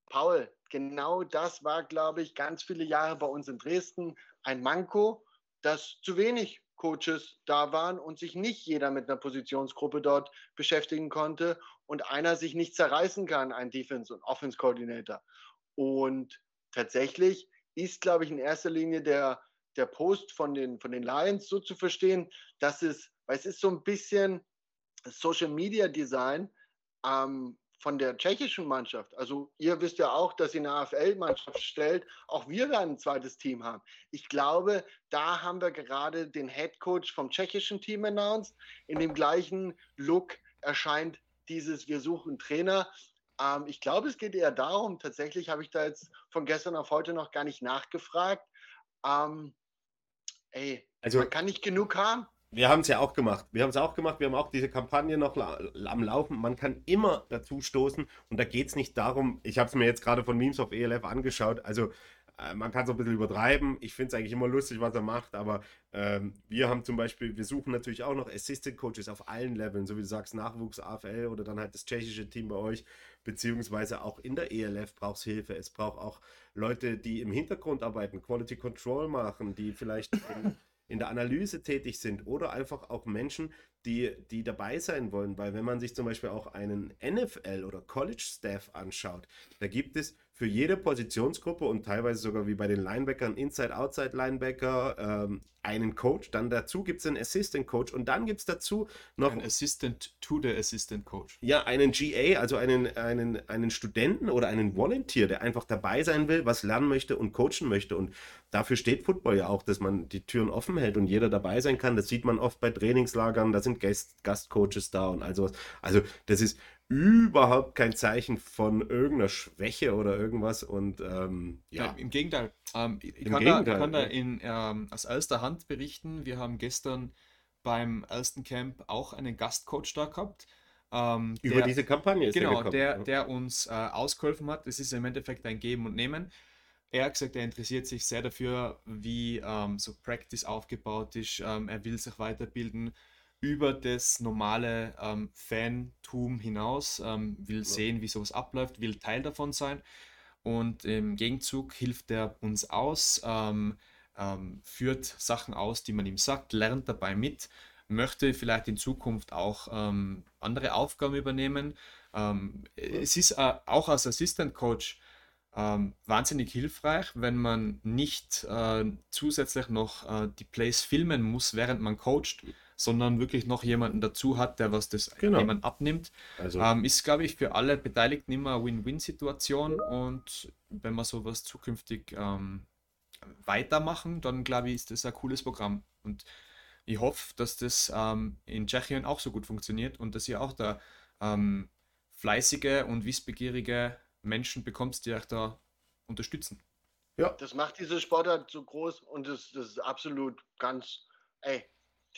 Paul, genau das war, glaube ich, ganz viele Jahre bei uns in Dresden ein Manko, dass zu wenig Coaches da waren und sich nicht jeder mit einer Positionsgruppe dort beschäftigen konnte und einer sich nicht zerreißen kann, ein Defense- und Offense-Coordinator. Und tatsächlich ist, glaube ich, in erster Linie der, der Post von den, von den Lions so zu verstehen, dass es, weil es ist so ein bisschen Social Media Design ähm, von der tschechischen Mannschaft. Also ihr wisst ja auch, dass sie eine AFL-Mannschaft stellt. Auch wir werden ein zweites Team haben. Ich glaube, da haben wir gerade den Head Coach vom tschechischen Team announced. In dem gleichen Look erscheint dieses Wir suchen Trainer. Ähm, ich glaube, es geht eher darum, tatsächlich habe ich da jetzt von gestern auf heute noch gar nicht nachgefragt. Ähm, ey, also, man kann nicht genug haben. Wir haben es ja auch gemacht. Wir haben es auch gemacht. Wir haben auch diese Kampagne noch am Laufen. Man kann immer dazu stoßen und da geht es nicht darum, ich habe es mir jetzt gerade von Memes of ELF angeschaut. Also äh, man kann es ein bisschen übertreiben. Ich finde es eigentlich immer lustig, was er macht, aber ähm, wir haben zum Beispiel, wir suchen natürlich auch noch Assistant Coaches auf allen Leveln, so wie du sagst, Nachwuchs, AFL oder dann halt das tschechische Team bei euch, beziehungsweise auch in der ELF braucht es Hilfe. Es braucht auch Leute, die im Hintergrund arbeiten, Quality Control machen, die vielleicht *laughs* in der Analyse tätig sind oder einfach auch Menschen, die, die dabei sein wollen. Weil wenn man sich zum Beispiel auch einen NFL oder College-Staff anschaut, da gibt es für jede Positionsgruppe und teilweise sogar wie bei den Linebackern, Inside-Outside-Linebacker, ähm, einen Coach. Dann dazu gibt es einen Assistant Coach und dann gibt es dazu noch. Ein Assistant to the Assistant Coach. Ja, einen GA, also einen, einen, einen Studenten oder einen Volunteer, der einfach dabei sein will, was lernen möchte und coachen möchte. Und dafür steht Football ja auch, dass man die Türen offen hält und jeder dabei sein kann. Das sieht man oft bei Trainingslagern, da sind Gast, Gastcoaches da und all sowas. Also, das ist überhaupt kein Zeichen von irgendeiner Schwäche oder irgendwas. Und ähm, ja. ja. Im Gegenteil. Ähm, ich, Im kann Gegenteil, da, kann da in, ähm, aus erster Hand berichten, wir haben gestern beim ersten Camp auch einen Gastcoach da gehabt. Ähm, Über der, diese Kampagne ist Genau, der, der, der uns äh, ausgeholfen hat. Es ist im Endeffekt ein Geben und Nehmen. Er hat gesagt, er interessiert sich sehr dafür, wie ähm, so Practice aufgebaut ist. Ähm, er will sich weiterbilden über das normale ähm, Fantum hinaus, ähm, will sehen, wie sowas abläuft, will Teil davon sein. Und im Gegenzug hilft er uns aus, ähm, ähm führt Sachen aus, die man ihm sagt, lernt dabei mit, möchte vielleicht in Zukunft auch ähm, andere Aufgaben übernehmen. Ähm, es ist äh, auch als Assistant Coach wahnsinnig hilfreich, wenn man nicht äh, zusätzlich noch äh, die Plays filmen muss, während man coacht sondern wirklich noch jemanden dazu hat, der was das genau. jemand abnimmt. Also. Ähm, ist, glaube ich, für alle Beteiligten immer eine Win-Win-Situation und wenn wir sowas zukünftig ähm, weitermachen, dann glaube ich, ist das ein cooles Programm. Und ich hoffe, dass das ähm, in Tschechien auch so gut funktioniert und dass ihr auch da ähm, fleißige und wissbegierige Menschen bekommt, die euch da unterstützen. Ja. Das macht diese Sportart so groß und das, das ist absolut ganz, ey,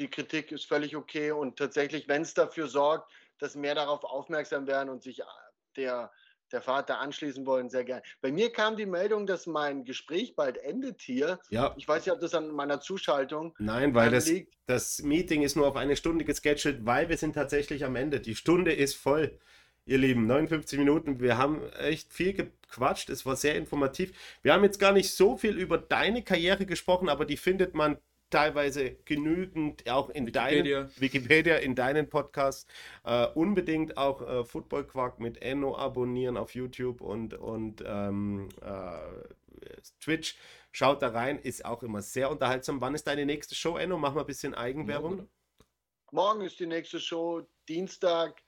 die Kritik ist völlig okay und tatsächlich, wenn es dafür sorgt, dass mehr darauf aufmerksam werden und sich der, der Vater anschließen wollen, sehr gerne. Bei mir kam die Meldung, dass mein Gespräch bald endet hier. Ja. Ich weiß nicht, ob das an meiner Zuschaltung Nein, weil das, das Meeting ist nur auf eine Stunde gescheduled, weil wir sind tatsächlich am Ende. Die Stunde ist voll. Ihr Lieben, 59 Minuten. Wir haben echt viel gequatscht. Es war sehr informativ. Wir haben jetzt gar nicht so viel über deine Karriere gesprochen, aber die findet man teilweise genügend auch in Wikipedia. deinen Wikipedia, in deinen Podcasts. Äh, unbedingt auch äh, Football Quark mit Enno abonnieren auf YouTube und, und ähm, äh, Twitch. Schaut da rein, ist auch immer sehr unterhaltsam. Wann ist deine nächste Show, Enno? Mach mal ein bisschen Eigenwerbung. Morgen, Morgen ist die nächste Show, Dienstag,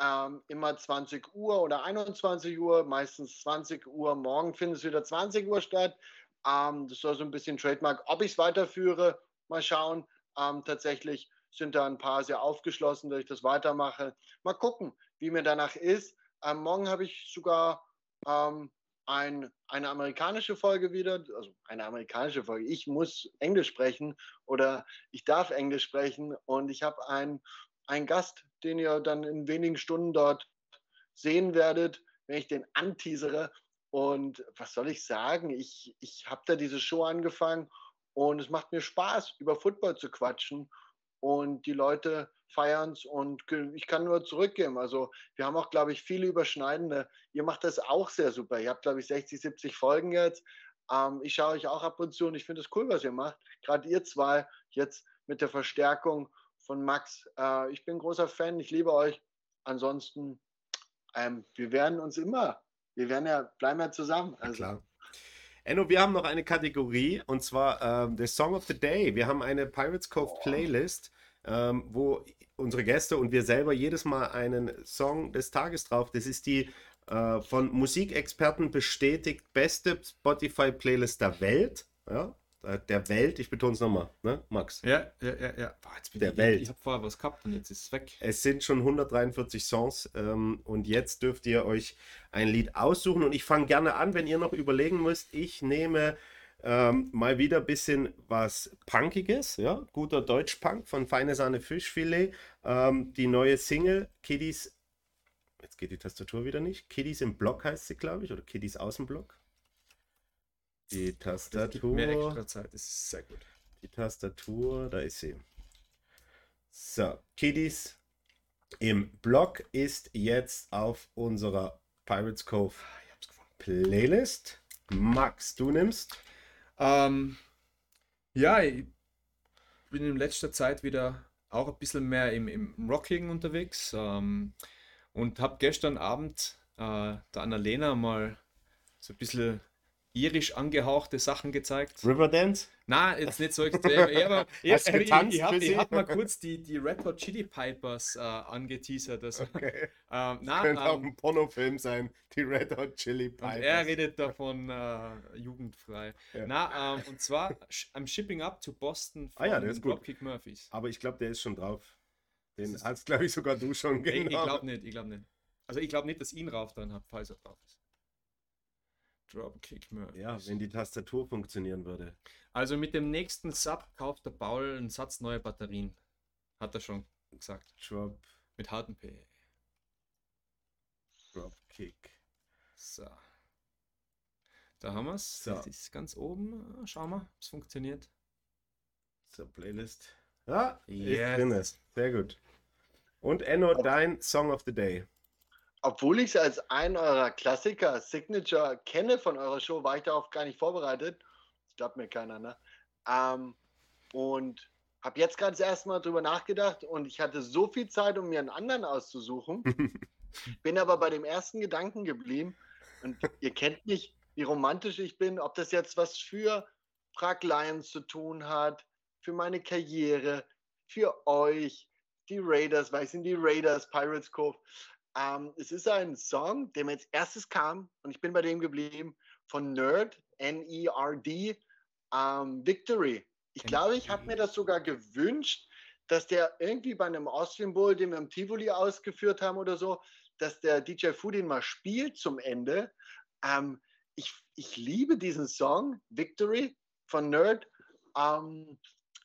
ähm, immer 20 Uhr oder 21 Uhr, meistens 20 Uhr. Morgen findet es wieder 20 Uhr statt. Ähm, das soll so ein bisschen Trademark. Ob ich es weiterführe, mal schauen. Ähm, tatsächlich sind da ein paar sehr aufgeschlossen, dass ich das weitermache. Mal gucken, wie mir danach ist. Ähm, morgen habe ich sogar ähm, ein, eine amerikanische Folge wieder, also eine amerikanische Folge. Ich muss Englisch sprechen oder ich darf Englisch sprechen und ich habe einen, einen Gast, den ihr dann in wenigen Stunden dort sehen werdet, wenn ich den anteasere. Und was soll ich sagen? Ich, ich habe da diese Show angefangen und es macht mir Spaß, über Football zu quatschen. Und die Leute feiern es und ich kann nur zurückgeben. Also wir haben auch, glaube ich, viele Überschneidende. Ihr macht das auch sehr super. Ihr habt, glaube ich, 60, 70 Folgen jetzt. Ähm, ich schaue euch auch ab und zu und ich finde es cool, was ihr macht. Gerade ihr zwei, jetzt mit der Verstärkung von Max. Äh, ich bin großer Fan, ich liebe euch. Ansonsten, ähm, wir werden uns immer, wir werden ja, bleiben ja zusammen. Also. klar. Enno, wir haben noch eine Kategorie und zwar ähm, The Song of the Day. Wir haben eine Pirates Cove. Playlist, ähm, wo unsere Gäste und wir selber jedes Mal einen Song des Tages drauf. Das ist die äh, von Musikexperten bestätigt beste Spotify-Playlist der Welt. Ja, der Welt, ich betone es nochmal, ne, Max? Ja, ja, ja, ja. Boah, der ich, Welt. Ich, habe vorher was gehabt und jetzt ist es weg. Es sind schon 143 Songs ähm, und jetzt dürft ihr euch ein Lied aussuchen und ich fange gerne an, wenn ihr noch überlegen müsst. Ich nehme ähm, mal wieder ein bisschen was Punkiges, ja, guter Deutschpunk von Feine Sahne Fischfilet. Ähm, die neue Single Kiddies, jetzt geht die Tastatur wieder nicht. Kiddies im Block heißt sie, glaube ich, oder Kiddies Außenblock. Die Tastatur. mehr extra Zeit, das ist sehr gut. Die Tastatur, da ist sie. So, Kiddies im Block ist jetzt auf unserer Pirates Cove Playlist. Max, du nimmst. Ähm, ja, ich bin in letzter Zeit wieder auch ein bisschen mehr im, im Rocking unterwegs ähm, und habe gestern Abend äh, der Annalena mal so ein bisschen irisch angehauchte Sachen gezeigt. Riverdance? Na, jetzt nicht so extrem. *laughs* ich habe ich, hab mal kurz die, die Red Hot Chili Pipers äh, angeteasert. Also, okay. *laughs* Ähm, na, könnte ähm, auch ein Pornofilm sein, die Red Hot Chili Pipers. er redet davon *laughs* äh, jugendfrei. Ja. Na, ähm, und zwar am Shipping Up to Boston von ah, ja, ist Dropkick Murphys. Aber ich glaube, der ist schon drauf. Den hast, glaube ich, sogar du schon genau. Ich, ich glaube nicht, ich glaube nicht. Also ich glaube nicht, dass ihn rauf dann habe, falls er drauf ist. Dropkick Murphys. Ja, wenn die Tastatur funktionieren würde. Also mit dem nächsten Sub kauft der Paul einen Satz neue Batterien. Hat er schon gesagt. Drop. Mit harten P. Dropkick. So. Da haben wir es. So. Das ist ganz oben. Schauen wir, ob es funktioniert. So, Playlist. Ja, yes. drin ist. Sehr gut. Und Enno, dein Song of the Day obwohl ich es als einen eurer Klassiker, Signature kenne von eurer Show, war ich darauf gar nicht vorbereitet. Das glaubt mir keiner, ne? Ähm, und habe jetzt gerade das erste Mal drüber nachgedacht und ich hatte so viel Zeit, um mir einen anderen auszusuchen. *laughs* bin aber bei dem ersten Gedanken geblieben. Und ihr kennt mich, wie romantisch ich bin, ob das jetzt was für Prag Lions zu tun hat, für meine Karriere, für euch, die Raiders, weil ich sind die Raiders, Pirates Cove. Ähm, es ist ein Song, der mir als erstes kam und ich bin bei dem geblieben von Nerd, N-E-R-D, ähm, Victory. Ich glaube, ich habe mir das sogar gewünscht, dass der irgendwie bei einem Austrian Bowl, den wir im Tivoli ausgeführt haben oder so, dass der DJ Foodin mal spielt zum Ende. Ähm, ich, ich liebe diesen Song, Victory von Nerd. Ähm,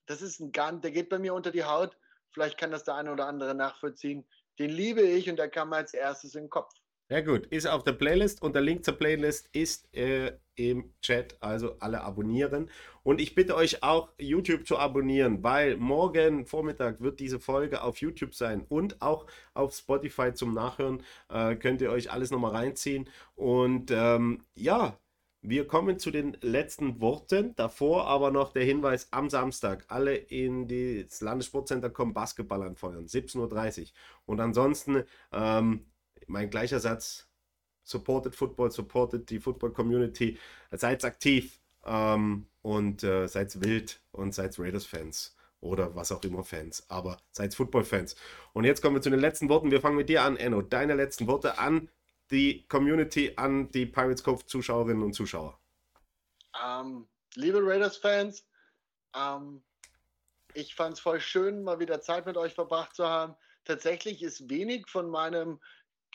das ist ein Gun, der geht bei mir unter die Haut. Vielleicht kann das der eine oder andere nachvollziehen. Den liebe ich und der kam als erstes in den Kopf. Ja gut, ist auf der Playlist und der Link zur Playlist ist äh, im Chat, also alle abonnieren. Und ich bitte euch auch YouTube zu abonnieren, weil morgen Vormittag wird diese Folge auf YouTube sein und auch auf Spotify zum Nachhören. Äh, könnt ihr euch alles nochmal reinziehen. Und ähm, ja, wir kommen zu den letzten Worten. Davor aber noch der Hinweis am Samstag. Alle in das Landessportcenter kommen Basketball anfeuern. 17.30 Uhr. Und ansonsten ähm, mein gleicher Satz. Supported Football, supported die Football Community. Seid aktiv ähm, und äh, seid wild und seid Raiders-Fans oder was auch immer Fans, aber seid Football-Fans. Und jetzt kommen wir zu den letzten Worten. Wir fangen mit dir an, Enno. Deine letzten Worte an die Community, an die Pirates Cove Zuschauerinnen und Zuschauer? Ähm, liebe Raiders-Fans, ähm, ich fand es voll schön, mal wieder Zeit mit euch verbracht zu haben. Tatsächlich ist wenig von meinem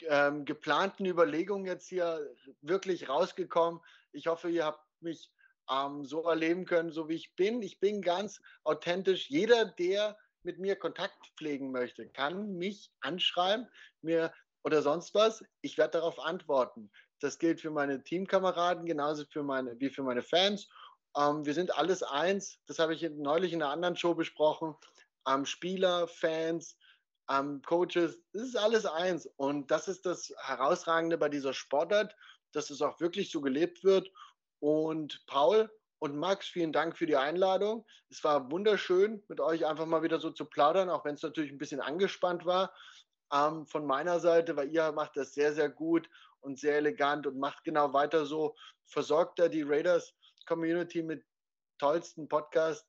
ähm, geplanten Überlegungen jetzt hier wirklich rausgekommen. Ich hoffe, ihr habt mich ähm, so erleben können, so wie ich bin. Ich bin ganz authentisch. Jeder, der mit mir Kontakt pflegen möchte, kann mich anschreiben, mir oder sonst was, ich werde darauf antworten. Das gilt für meine Teamkameraden genauso für meine, wie für meine Fans. Ähm, wir sind alles eins. Das habe ich neulich in einer anderen Show besprochen. Ähm, Spieler, Fans, ähm, Coaches, das ist alles eins. Und das ist das Herausragende bei dieser Sportart, dass es auch wirklich so gelebt wird. Und Paul Und Max, vielen Dank für die Einladung. Es war wunderschön, mit euch einfach mal wieder so zu plaudern, auch wenn es natürlich ein bisschen angespannt war. Ähm, von meiner Seite, weil ihr macht das sehr, sehr gut und sehr elegant und macht genau weiter so. Versorgt da die Raiders Community mit tollsten Podcast.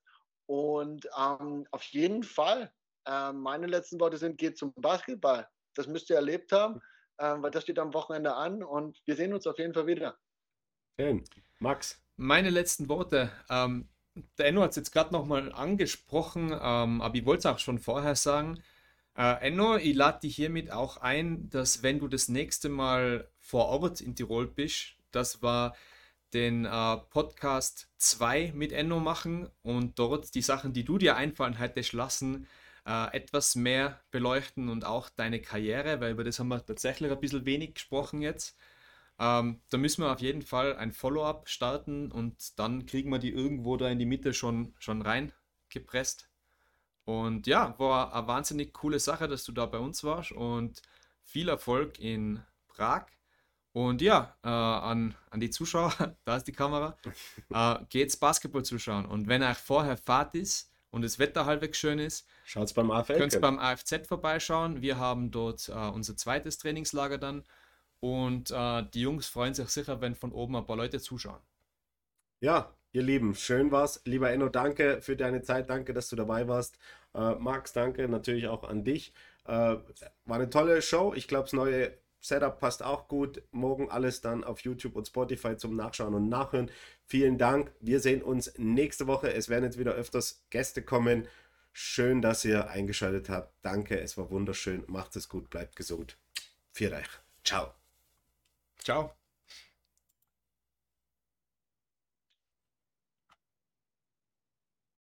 Und ähm, auf jeden Fall, äh, meine letzten Worte sind, geht zum Basketball. Das müsst ihr erlebt haben, äh, weil das steht am Wochenende an und wir sehen uns auf jeden Fall wieder. Schön. Max. Meine letzten Worte. Ähm, der Enno hat es jetzt gerade nochmal angesprochen, ähm, aber ich wollte es auch schon vorher sagen. Äh, Enno, ich lade dich hiermit auch ein, dass wenn du das nächste Mal vor Ort in Tirol bist, das war den äh, Podcast 2 mit Enno machen und dort die Sachen, die du dir einfallen hättest lassen, äh, etwas mehr beleuchten und auch deine Karriere, weil über das haben wir tatsächlich ein bisschen wenig gesprochen jetzt. Ähm, da müssen wir auf jeden Fall ein Follow-up starten und dann kriegen wir die irgendwo da in die Mitte schon, schon reingepresst. Und ja, war eine wahnsinnig coole Sache, dass du da bei uns warst und viel Erfolg in Prag. Und ja, äh, an, an die Zuschauer, *laughs* da ist die Kamera, *laughs* äh, geht's Basketball zuschauen. Und wenn euch vorher Fahrt ist und das Wetter halbwegs schön ist, schaut's beim AFL. Könnt beim AFZ vorbeischauen. Wir haben dort äh, unser zweites Trainingslager dann. Und äh, die Jungs freuen sich sicher, wenn von oben ein paar Leute zuschauen. Ja, ihr Lieben, schön war's. Lieber Enno, danke für deine Zeit, danke, dass du dabei warst. Äh, Max, danke natürlich auch an dich. Äh, war eine tolle Show. Ich glaube, das neue Setup passt auch gut. Morgen alles dann auf YouTube und Spotify zum Nachschauen und Nachhören. Vielen Dank. Wir sehen uns nächste Woche. Es werden jetzt wieder öfters Gäste kommen. Schön, dass ihr eingeschaltet habt. Danke, es war wunderschön. Macht es gut, bleibt gesund. Viert euch. Ciao. Ciao.